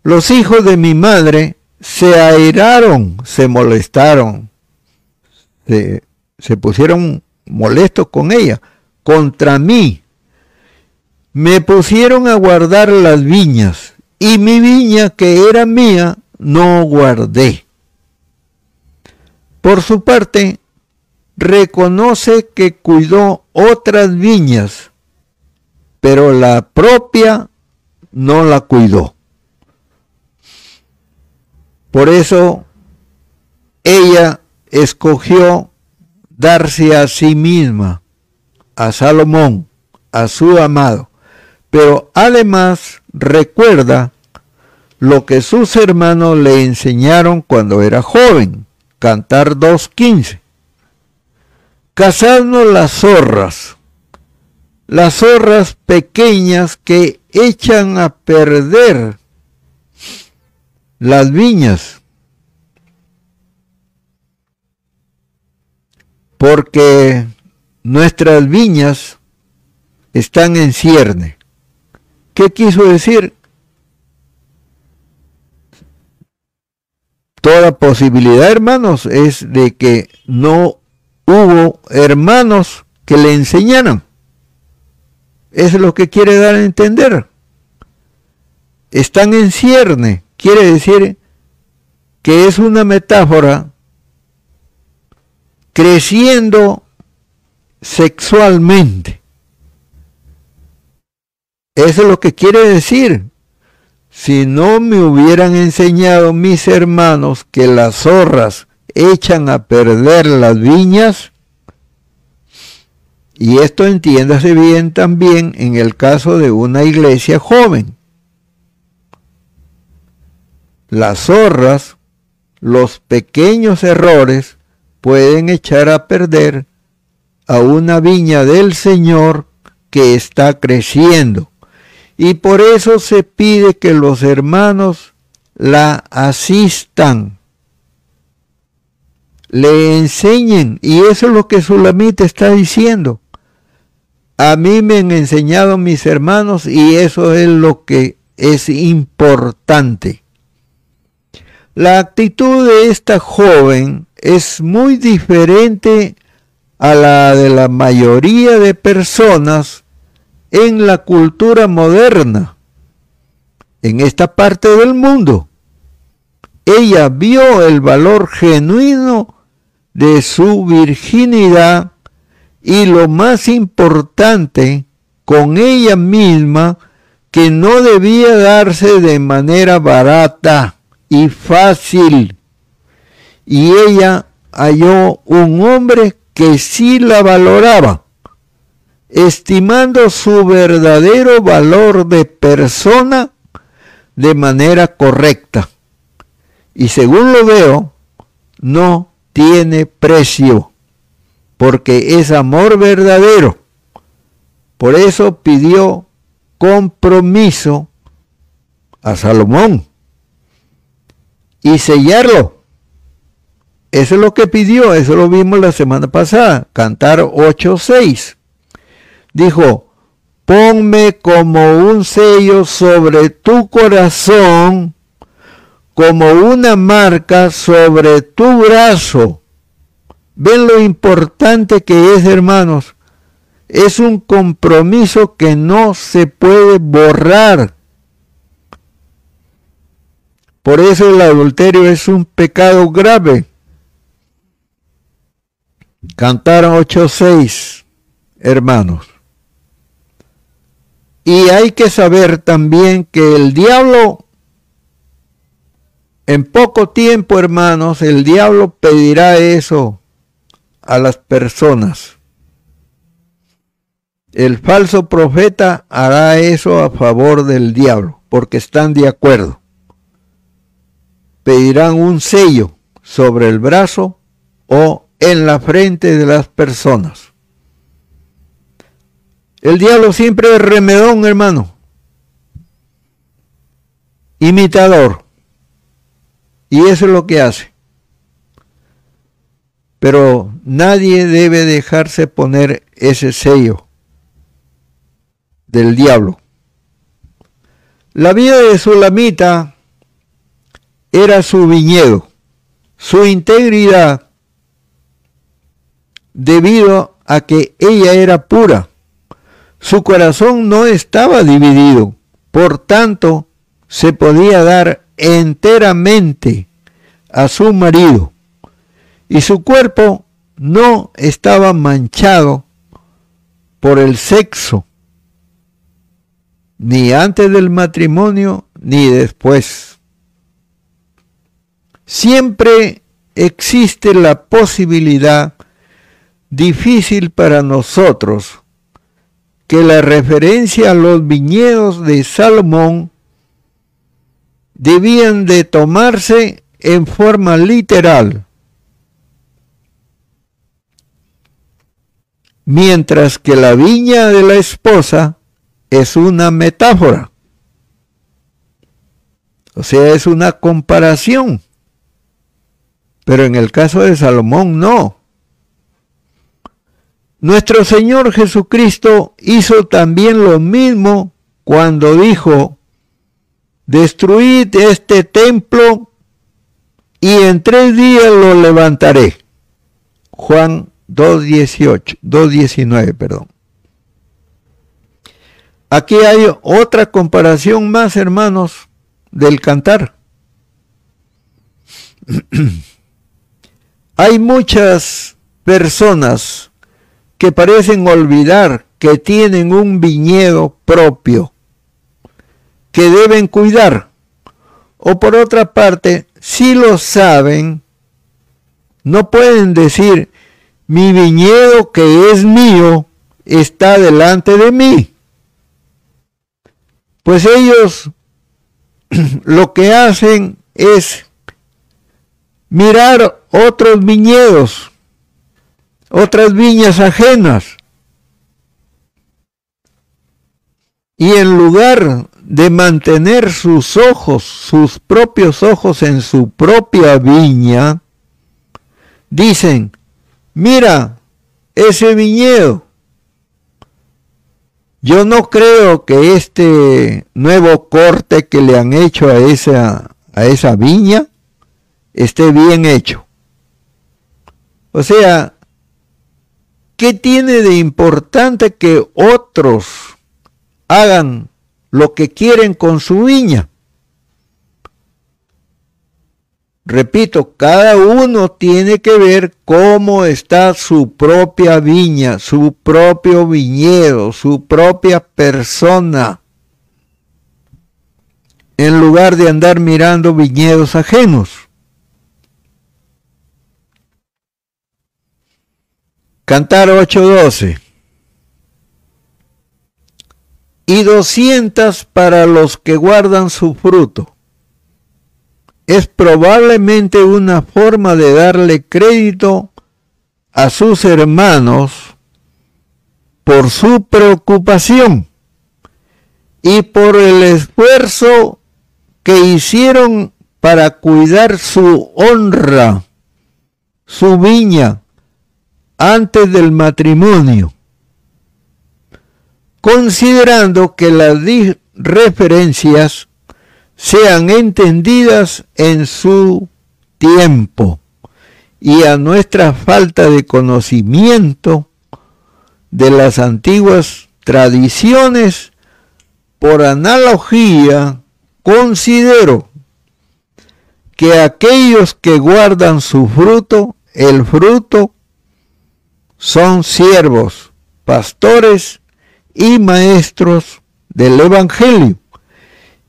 Los hijos de mi madre se airaron, se molestaron, se, se pusieron molestos con ella, contra mí. Me pusieron a guardar las viñas, y mi viña que era mía no guardé. Por su parte, reconoce que cuidó otras viñas, pero la propia no la cuidó. Por eso ella escogió darse a sí misma, a Salomón, a su amado, pero además recuerda lo que sus hermanos le enseñaron cuando era joven, Cantar 2.15. Cazadnos las zorras, las zorras pequeñas que echan a perder las viñas, porque nuestras viñas están en cierne. ¿Qué quiso decir? Toda posibilidad, hermanos, es de que no hubo hermanos que le enseñaran. Eso es lo que quiere dar a entender. Están en cierne quiere decir que es una metáfora creciendo sexualmente. Eso es lo que quiere decir. Si no me hubieran enseñado mis hermanos que las zorras echan a perder las viñas, y esto entiéndase bien también en el caso de una iglesia joven las zorras, los pequeños errores pueden echar a perder a una viña del Señor que está creciendo. Y por eso se pide que los hermanos la asistan, le enseñen. Y eso es lo que Sulamita está diciendo. A mí me han enseñado mis hermanos y eso es lo que es importante. La actitud de esta joven es muy diferente a la de la mayoría de personas en la cultura moderna, en esta parte del mundo. Ella vio el valor genuino de su virginidad y lo más importante, con ella misma, que no debía darse de manera barata y fácil. Y ella halló un hombre que sí la valoraba, estimando su verdadero valor de persona de manera correcta. Y según lo veo, no tiene precio, porque es amor verdadero. Por eso pidió compromiso a Salomón y sellarlo. Eso es lo que pidió, eso lo vimos la semana pasada, Cantar 8.6. Dijo, ponme como un sello sobre tu corazón, como una marca sobre tu brazo. Ven lo importante que es, hermanos. Es un compromiso que no se puede borrar. Por eso el adulterio es un pecado grave. Cantaron 8.6, hermanos. Y hay que saber también que el diablo, en poco tiempo, hermanos, el diablo pedirá eso a las personas. El falso profeta hará eso a favor del diablo, porque están de acuerdo pedirán un sello sobre el brazo o en la frente de las personas. El diablo siempre es remedón, hermano. Imitador. Y eso es lo que hace. pero nadie debe dejarse poner ese sello del diablo. La vida de Sulamita era su viñedo, su integridad, debido a que ella era pura. Su corazón no estaba dividido, por tanto, se podía dar enteramente a su marido y su cuerpo no estaba manchado por el sexo, ni antes del matrimonio ni después. Siempre existe la posibilidad difícil para nosotros que la referencia a los viñedos de Salomón debían de tomarse en forma literal, mientras que la viña de la esposa es una metáfora. O sea, es una comparación. Pero en el caso de Salomón no. Nuestro Señor Jesucristo hizo también lo mismo cuando dijo, destruid este templo y en tres días lo levantaré. Juan 2.18, 2.19, perdón. Aquí hay otra comparación más, hermanos, del cantar. (clears throat) hay muchas personas que parecen olvidar que tienen un viñedo propio que deben cuidar. O por otra parte, si lo saben, no pueden decir, mi viñedo que es mío está delante de mí. Pues ellos (clears throat) lo que hacen es mirar otros viñedos, otras viñas ajenas. Y en lugar de mantener sus ojos, sus propios ojos en su propia viña, dicen, mira, ese viñedo. Yo no creo que este nuevo corte que le han hecho a esa, a esa viña esté bien hecho. O sea, ¿qué tiene de importante que otros hagan lo que quieren con su viña. Repito, cada uno tiene que ver cómo está su propia viña, su propio viñedo, su propia persona, en lugar de andar mirando viñedos ajenos. Cantar 8.12 y doscientas para los que guardan su fruto. Es probablemente una forma de darle crédito a sus hermanos por su preocupación y por el esfuerzo que hicieron para cuidar su honra, su viña, antes del matrimonio considerando que las referencias sean entendidas en su tiempo y a nuestra falta de conocimiento de las antiguas tradiciones, por analogía, considero que aquellos que guardan su fruto, el fruto, son siervos, pastores y maestros del Evangelio,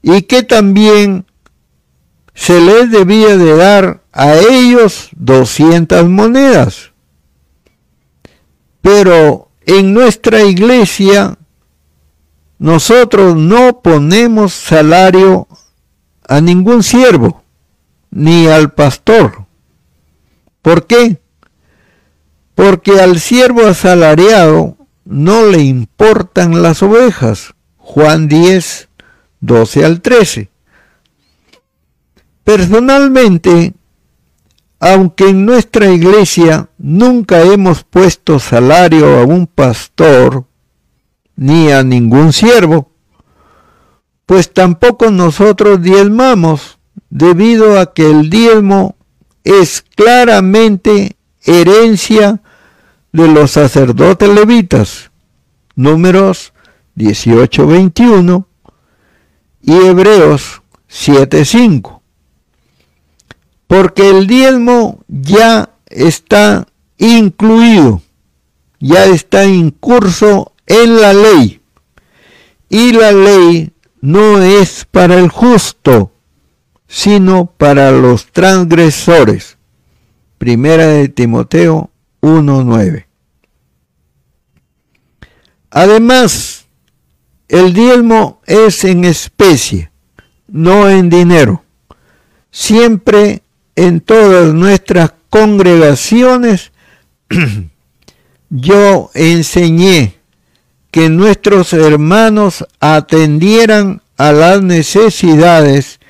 y que también se les debía de dar a ellos 200 monedas. Pero en nuestra iglesia nosotros no ponemos salario a ningún siervo, ni al pastor. ¿Por qué? Porque al siervo asalariado no le importan las ovejas. Juan 10, 12 al 13. Personalmente, aunque en nuestra iglesia nunca hemos puesto salario a un pastor ni a ningún siervo, pues tampoco nosotros diezmamos, debido a que el diezmo es claramente herencia de los sacerdotes levitas. Números 18:21 y Hebreos 7:5. Porque el diezmo ya está incluido, ya está en curso en la ley. Y la ley no es para el justo, sino para los transgresores. Primera de Timoteo 1.9. Además, el diezmo es en especie, no en dinero. Siempre en todas nuestras congregaciones (clears throat) yo enseñé que nuestros hermanos atendieran a las necesidades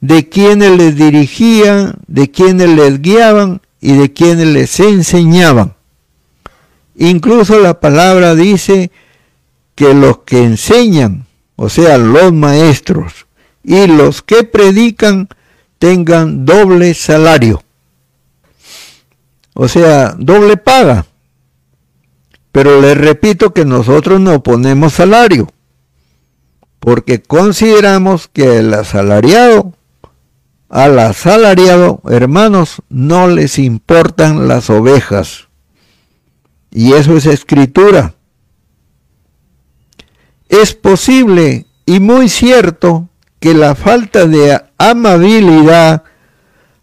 de quienes les dirigían, de quienes les guiaban y de quienes les enseñaban. Incluso la palabra dice que los que enseñan, o sea, los maestros, y los que predican tengan doble salario. O sea, doble paga. Pero les repito que nosotros no ponemos salario, porque consideramos que el asalariado, al asalariado, hermanos, no les importan las ovejas. Y eso es escritura. Es posible y muy cierto que la falta de amabilidad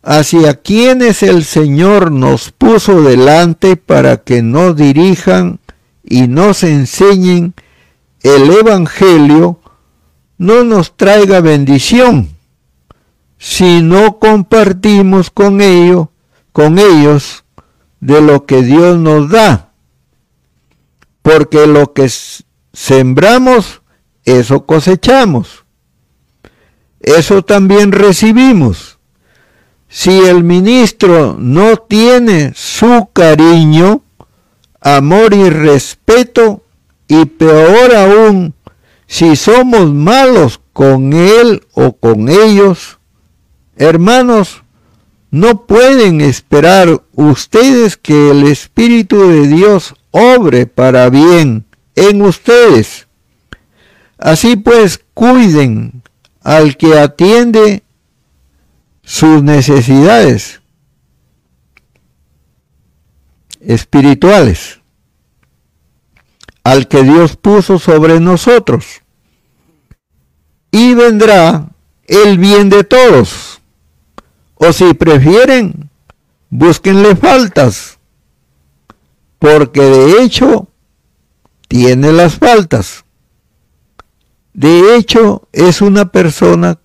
hacia quienes el Señor nos puso delante para que nos dirijan y nos enseñen el Evangelio, no nos traiga bendición si no compartimos con ellos, con ellos de lo que Dios nos da. Porque lo que sembramos, eso cosechamos. Eso también recibimos. Si el ministro no tiene su cariño, amor y respeto, y peor aún, si somos malos con él o con ellos, hermanos, no pueden esperar ustedes que el Espíritu de Dios obre para bien en ustedes. Así pues, cuiden al que atiende sus necesidades espirituales, al que Dios puso sobre nosotros. Y vendrá el bien de todos. O si prefieren, búsquenle faltas, porque de hecho tiene las faltas. De hecho, es una persona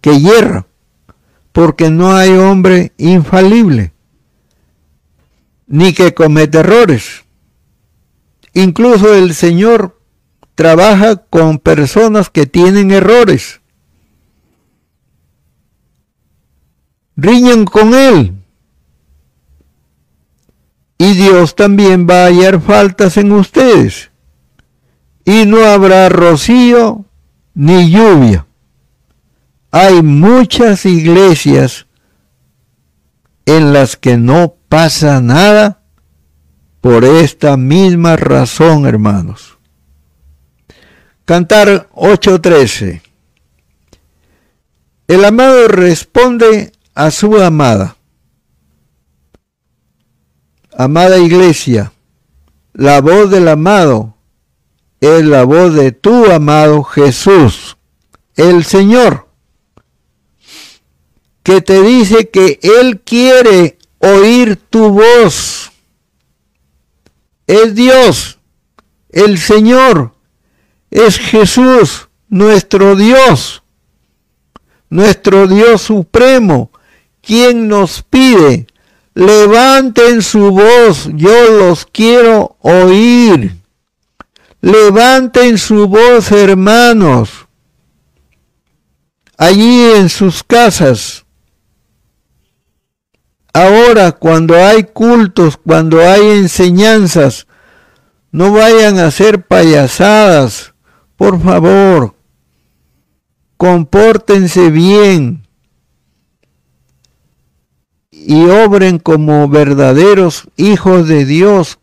que hierra, porque no hay hombre infalible, ni que comete errores. Incluso el Señor trabaja con personas que tienen errores. Riñan con Él. Y Dios también va a hallar faltas en ustedes y no habrá rocío ni lluvia. Hay muchas iglesias en las que no pasa nada por esta misma razón, hermanos. Cantar 8.13. El amado responde a su amada. Amada iglesia, la voz del amado es la voz de tu amado Jesús, el Señor, que te dice que Él quiere oír tu voz. Es Dios, el Señor, es Jesús, nuestro Dios, nuestro Dios supremo, quien nos pide, levanten su voz, yo los quiero oír. Levanten su voz, hermanos, allí en sus casas. ahora cuando hay cultos, cuando hay enseñanzas, no vayan a hacer payasadas, por favor, compórtense bien y obren como verdaderos hijos de Dios,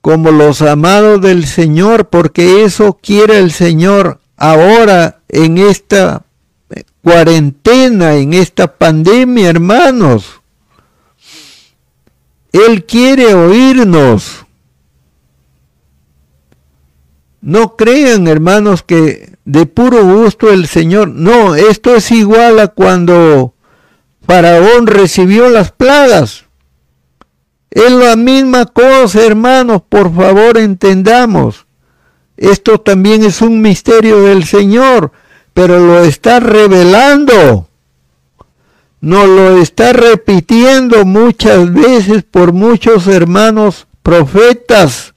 como los amados del Señor, porque eso quiere el Señor ahora en esta cuarentena, en esta pandemia, hermanos. Él quiere oírnos. No crean, hermanos, que de puro gusto el Señor. No, esto es igual a cuando Faraón recibió las plagas. Es la misma cosa, hermanos, por favor entendamos. Esto también es un misterio del Señor, pero lo está revelando. Nos lo está repitiendo muchas veces por muchos hermanos profetas.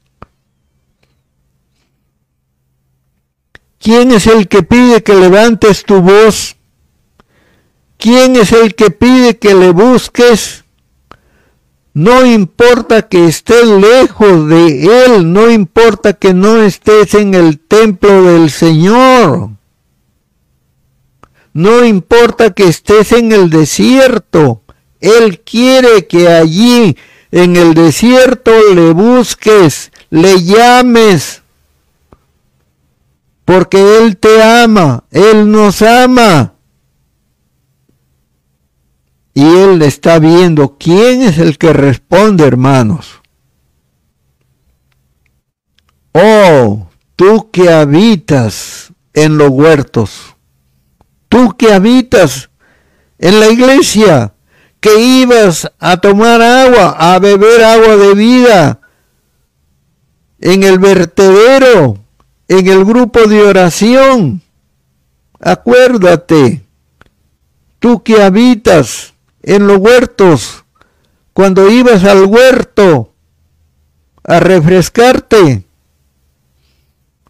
¿Quién es el que pide que levantes tu voz? ¿Quién es el que pide que le busques? No importa que estés lejos de Él, no importa que no estés en el templo del Señor. No importa que estés en el desierto. Él quiere que allí, en el desierto, le busques, le llames. Porque Él te ama, Él nos ama y Él está viendo quién es el que responde, hermanos. Oh, tú que habitas en los huertos, tú que habitas en la iglesia, que ibas a tomar agua, a beber agua de vida, en el vertedero, en el grupo de oración. Acuérdate, tú que habitas en los huertos, cuando ibas al huerto a refrescarte.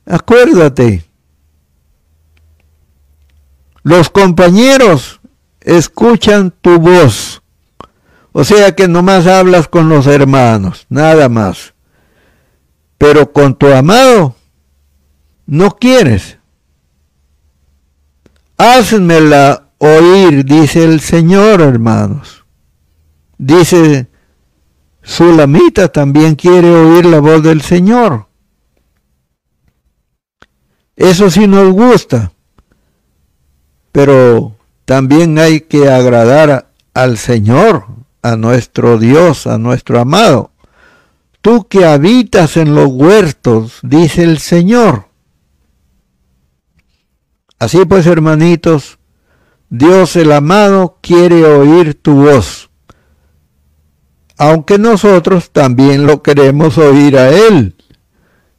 Acuérdate, los compañeros escuchan tu voz. O sea que nomás hablas con los hermanos, nada más. Pero con tu amado no quieres. Házmela oír, dice el Señor, hermanos. Dice, Sulamita también quiere oír la voz del Señor. Eso sí nos gusta, pero también hay que agradar al Señor, a nuestro Dios, a nuestro amado. Tú que habitas en los huertos, dice el Señor. Así pues, hermanitos, Dios el amado quiere oír tu voz, aunque nosotros también lo queremos oír a Él.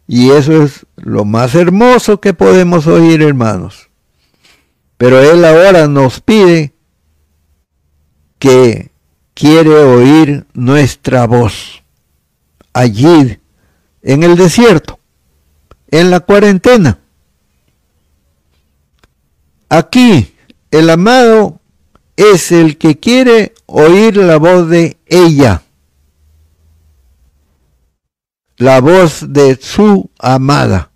Y eso es lo más hermoso que podemos oír, hermanos. Pero Él ahora nos pide que quiere oír nuestra voz allí en el desierto, en la cuarentena. Aquí el amado es el que quiere oír la voz de ella, la voz de su amada,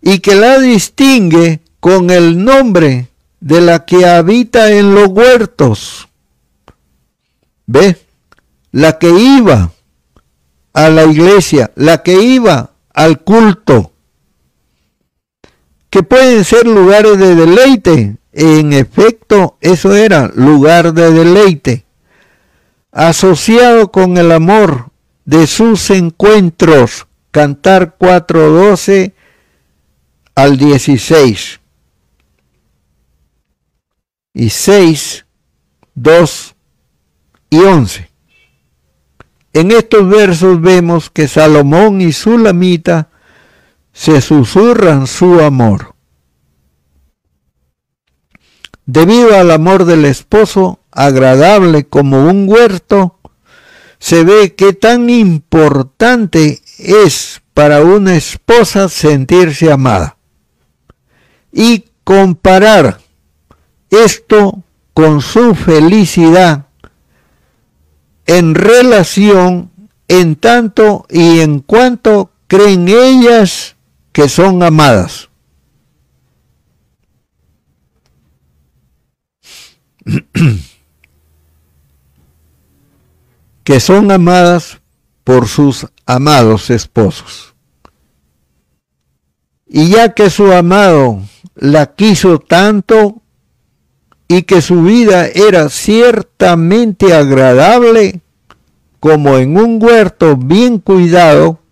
y que la distingue con el nombre de la que habita en los huertos. ¿Ve? La que iba a la iglesia, la que iba al culto, que pueden ser lugares de deleite. En efecto, eso era lugar de deleite, asociado con el amor de sus encuentros. Cantar 4.12 al 16. Y 6, 2 y 11. En estos versos vemos que Salomón y Sulamita se susurran su amor. Debido al amor del esposo, agradable como un huerto, se ve que tan importante es para una esposa sentirse amada. Y comparar esto con su felicidad en relación en tanto y en cuanto creen ellas que son amadas. (clears throat) que son amadas por sus amados esposos. Y ya que su amado la quiso tanto y que su vida era ciertamente agradable, como en un huerto bien cuidado,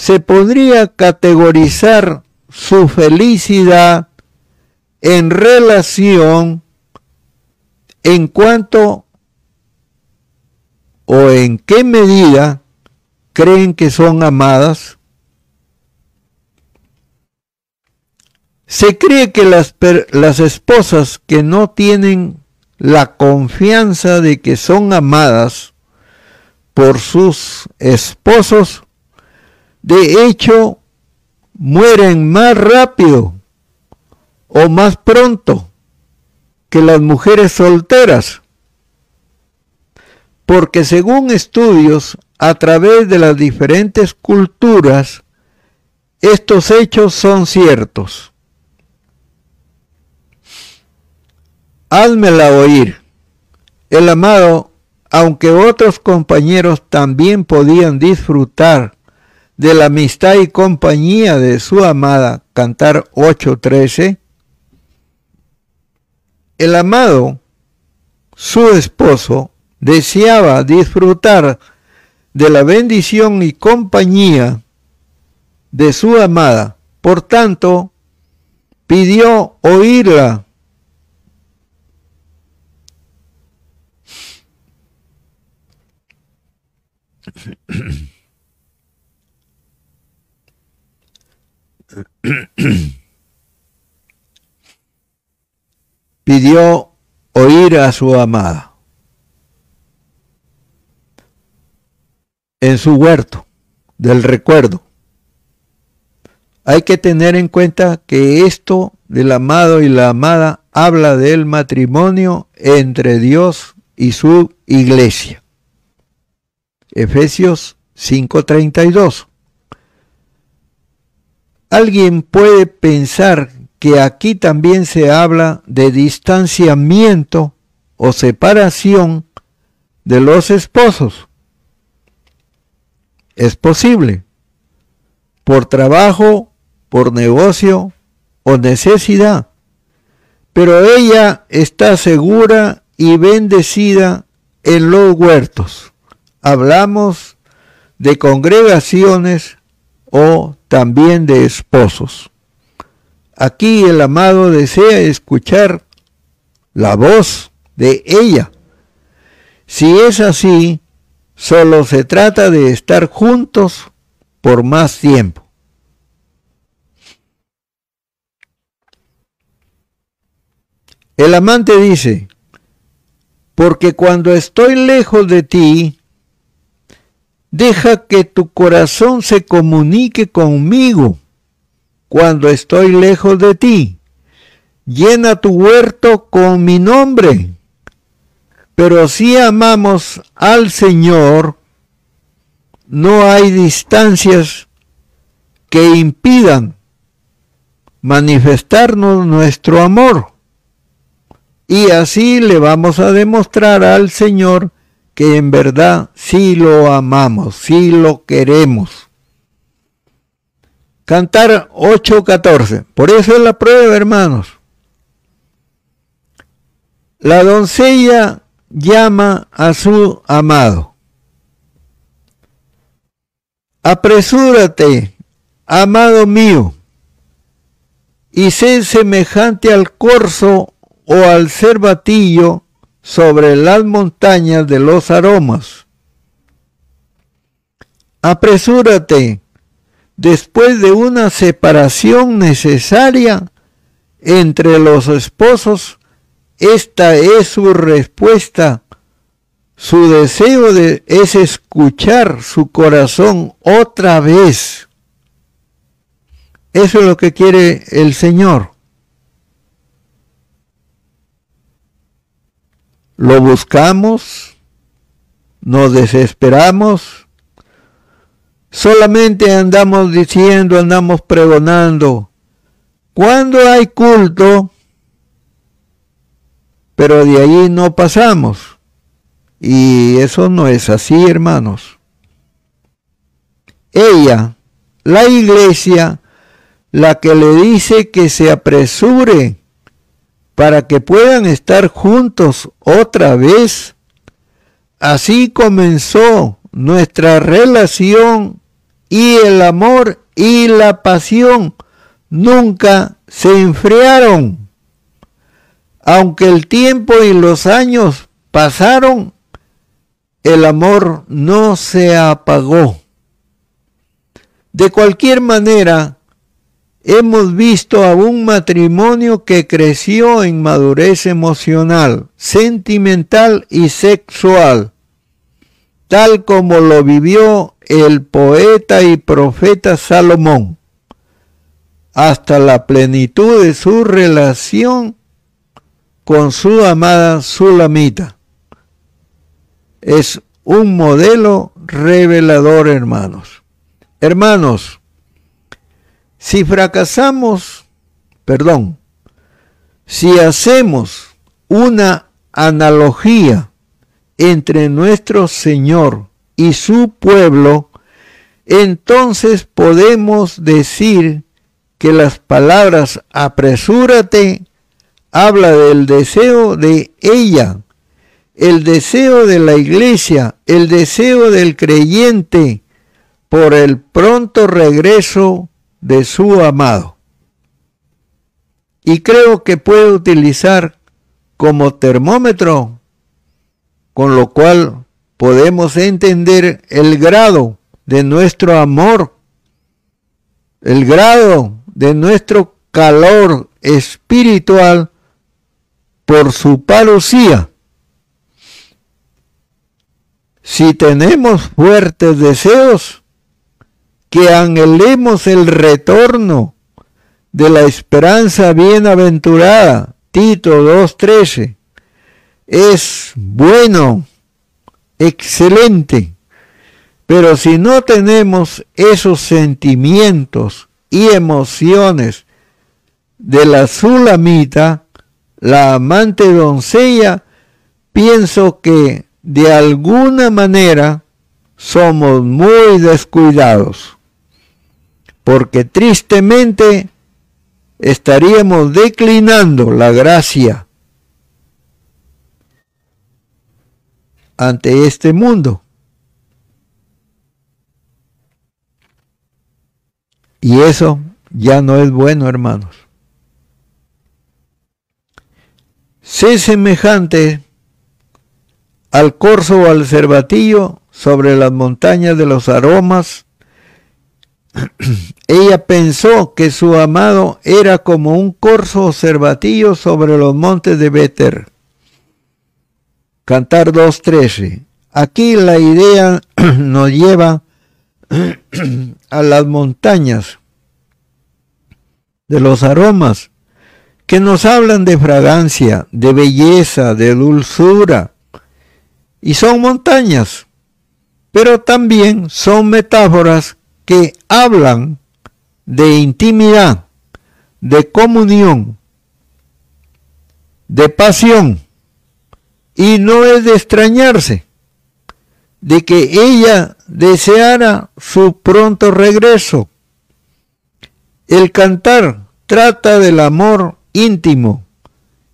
se podría categorizar su felicidad en relación en cuanto o en qué medida creen que son amadas. Se cree que las, las esposas que no tienen la confianza de que son amadas por sus esposos, de hecho, mueren más rápido o más pronto que las mujeres solteras. Porque según estudios a través de las diferentes culturas, estos hechos son ciertos. Házmela oír. El amado aunque otros compañeros también podían disfrutar de la amistad y compañía de su amada, Cantar 8.13, el amado, su esposo, deseaba disfrutar de la bendición y compañía de su amada. Por tanto, pidió oírla (clears throat) (clears throat) pidió oír a su amada en su huerto del recuerdo. Hay que tener en cuenta que esto del amado y la amada habla del matrimonio entre Dios y su iglesia. Efesios 5:32. Alguien puede pensar que aquí también se habla de distanciamiento o separación de los esposos. Es posible, por trabajo, por negocio o necesidad, pero ella está segura y bendecida en los huertos. Hablamos de congregaciones o también de esposos. Aquí el amado desea escuchar la voz de ella. Si es así, solo se trata de estar juntos por más tiempo. El amante dice, porque cuando estoy lejos de ti, Deja que tu corazón se comunique conmigo cuando estoy lejos de ti. Llena tu huerto con mi nombre. Pero si amamos al Señor, no hay distancias que impidan manifestarnos nuestro amor. Y así le vamos a demostrar al Señor que en verdad sí lo amamos, sí lo queremos. Cantar 8.14. Por eso es la prueba, hermanos. La doncella llama a su amado. Apresúrate, amado mío, y sé semejante al corzo o al cervatillo sobre las montañas de los aromas. Apresúrate, después de una separación necesaria entre los esposos, esta es su respuesta. Su deseo de, es escuchar su corazón otra vez. Eso es lo que quiere el Señor. Lo buscamos, nos desesperamos, solamente andamos diciendo, andamos pregonando, cuando hay culto, pero de allí no pasamos. Y eso no es así, hermanos. Ella, la iglesia, la que le dice que se apresure para que puedan estar juntos otra vez. Así comenzó nuestra relación y el amor y la pasión nunca se enfriaron. Aunque el tiempo y los años pasaron, el amor no se apagó. De cualquier manera, hemos visto a un matrimonio que creció en madurez emocional, sentimental y sexual, tal como lo vivió el poeta y profeta Salomón, hasta la plenitud de su relación con su amada Sulamita. Es un modelo revelador, hermanos. Hermanos, si fracasamos, perdón, si hacemos una analogía entre nuestro Señor y su pueblo, entonces podemos decir que las palabras apresúrate habla del deseo de ella, el deseo de la iglesia, el deseo del creyente por el pronto regreso de su amado. Y creo que puede utilizar como termómetro, con lo cual podemos entender el grado de nuestro amor, el grado de nuestro calor espiritual por su parucía. Si tenemos fuertes deseos, que anhelemos el retorno de la esperanza bienaventurada, Tito 2.13, es bueno, excelente, pero si no tenemos esos sentimientos y emociones de la Sulamita, la amante doncella, pienso que de alguna manera somos muy descuidados porque tristemente estaríamos declinando la gracia ante este mundo. Y eso ya no es bueno, hermanos. Sé semejante al corzo o al cervatillo sobre las montañas de los aromas (clears throat) ella pensó que su amado era como un corzo cervatillo sobre los montes de Beter. Cantar 2.13. Aquí la idea (clears throat) nos lleva (clears throat) a las montañas de los aromas que nos hablan de fragancia, de belleza, de dulzura. Y son montañas, pero también son metáforas que hablan de intimidad, de comunión, de pasión. Y no es de extrañarse de que ella deseara su pronto regreso. El cantar trata del amor íntimo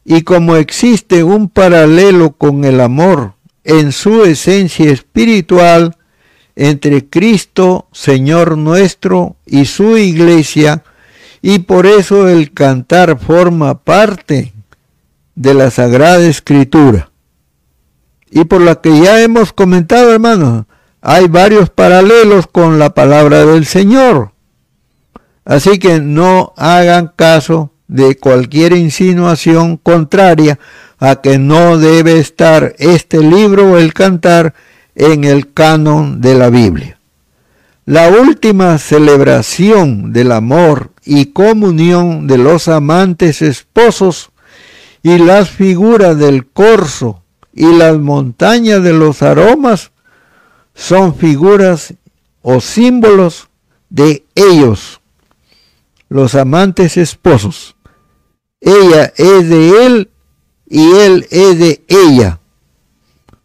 y como existe un paralelo con el amor en su esencia espiritual, entre Cristo, Señor nuestro, y su iglesia, y por eso el cantar forma parte de la Sagrada Escritura. Y por la que ya hemos comentado, hermanos, hay varios paralelos con la palabra del Señor. Así que no hagan caso de cualquier insinuación contraria a que no debe estar este libro el cantar en el canon de la Biblia. La última celebración del amor y comunión de los amantes esposos y las figuras del corzo y las montañas de los aromas son figuras o símbolos de ellos, los amantes esposos. Ella es de él y él es de ella.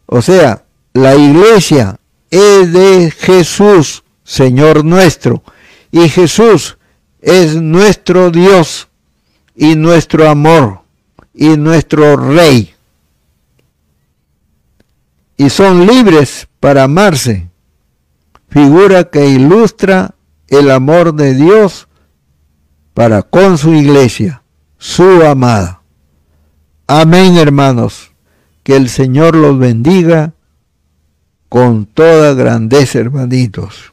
O sea, la iglesia es de Jesús, Señor nuestro, y Jesús es nuestro Dios y nuestro amor y nuestro Rey. Y son libres para amarse, figura que ilustra el amor de Dios para con su iglesia, su amada. Amén, hermanos. Que el Señor los bendiga con toda grandeza, hermanitos.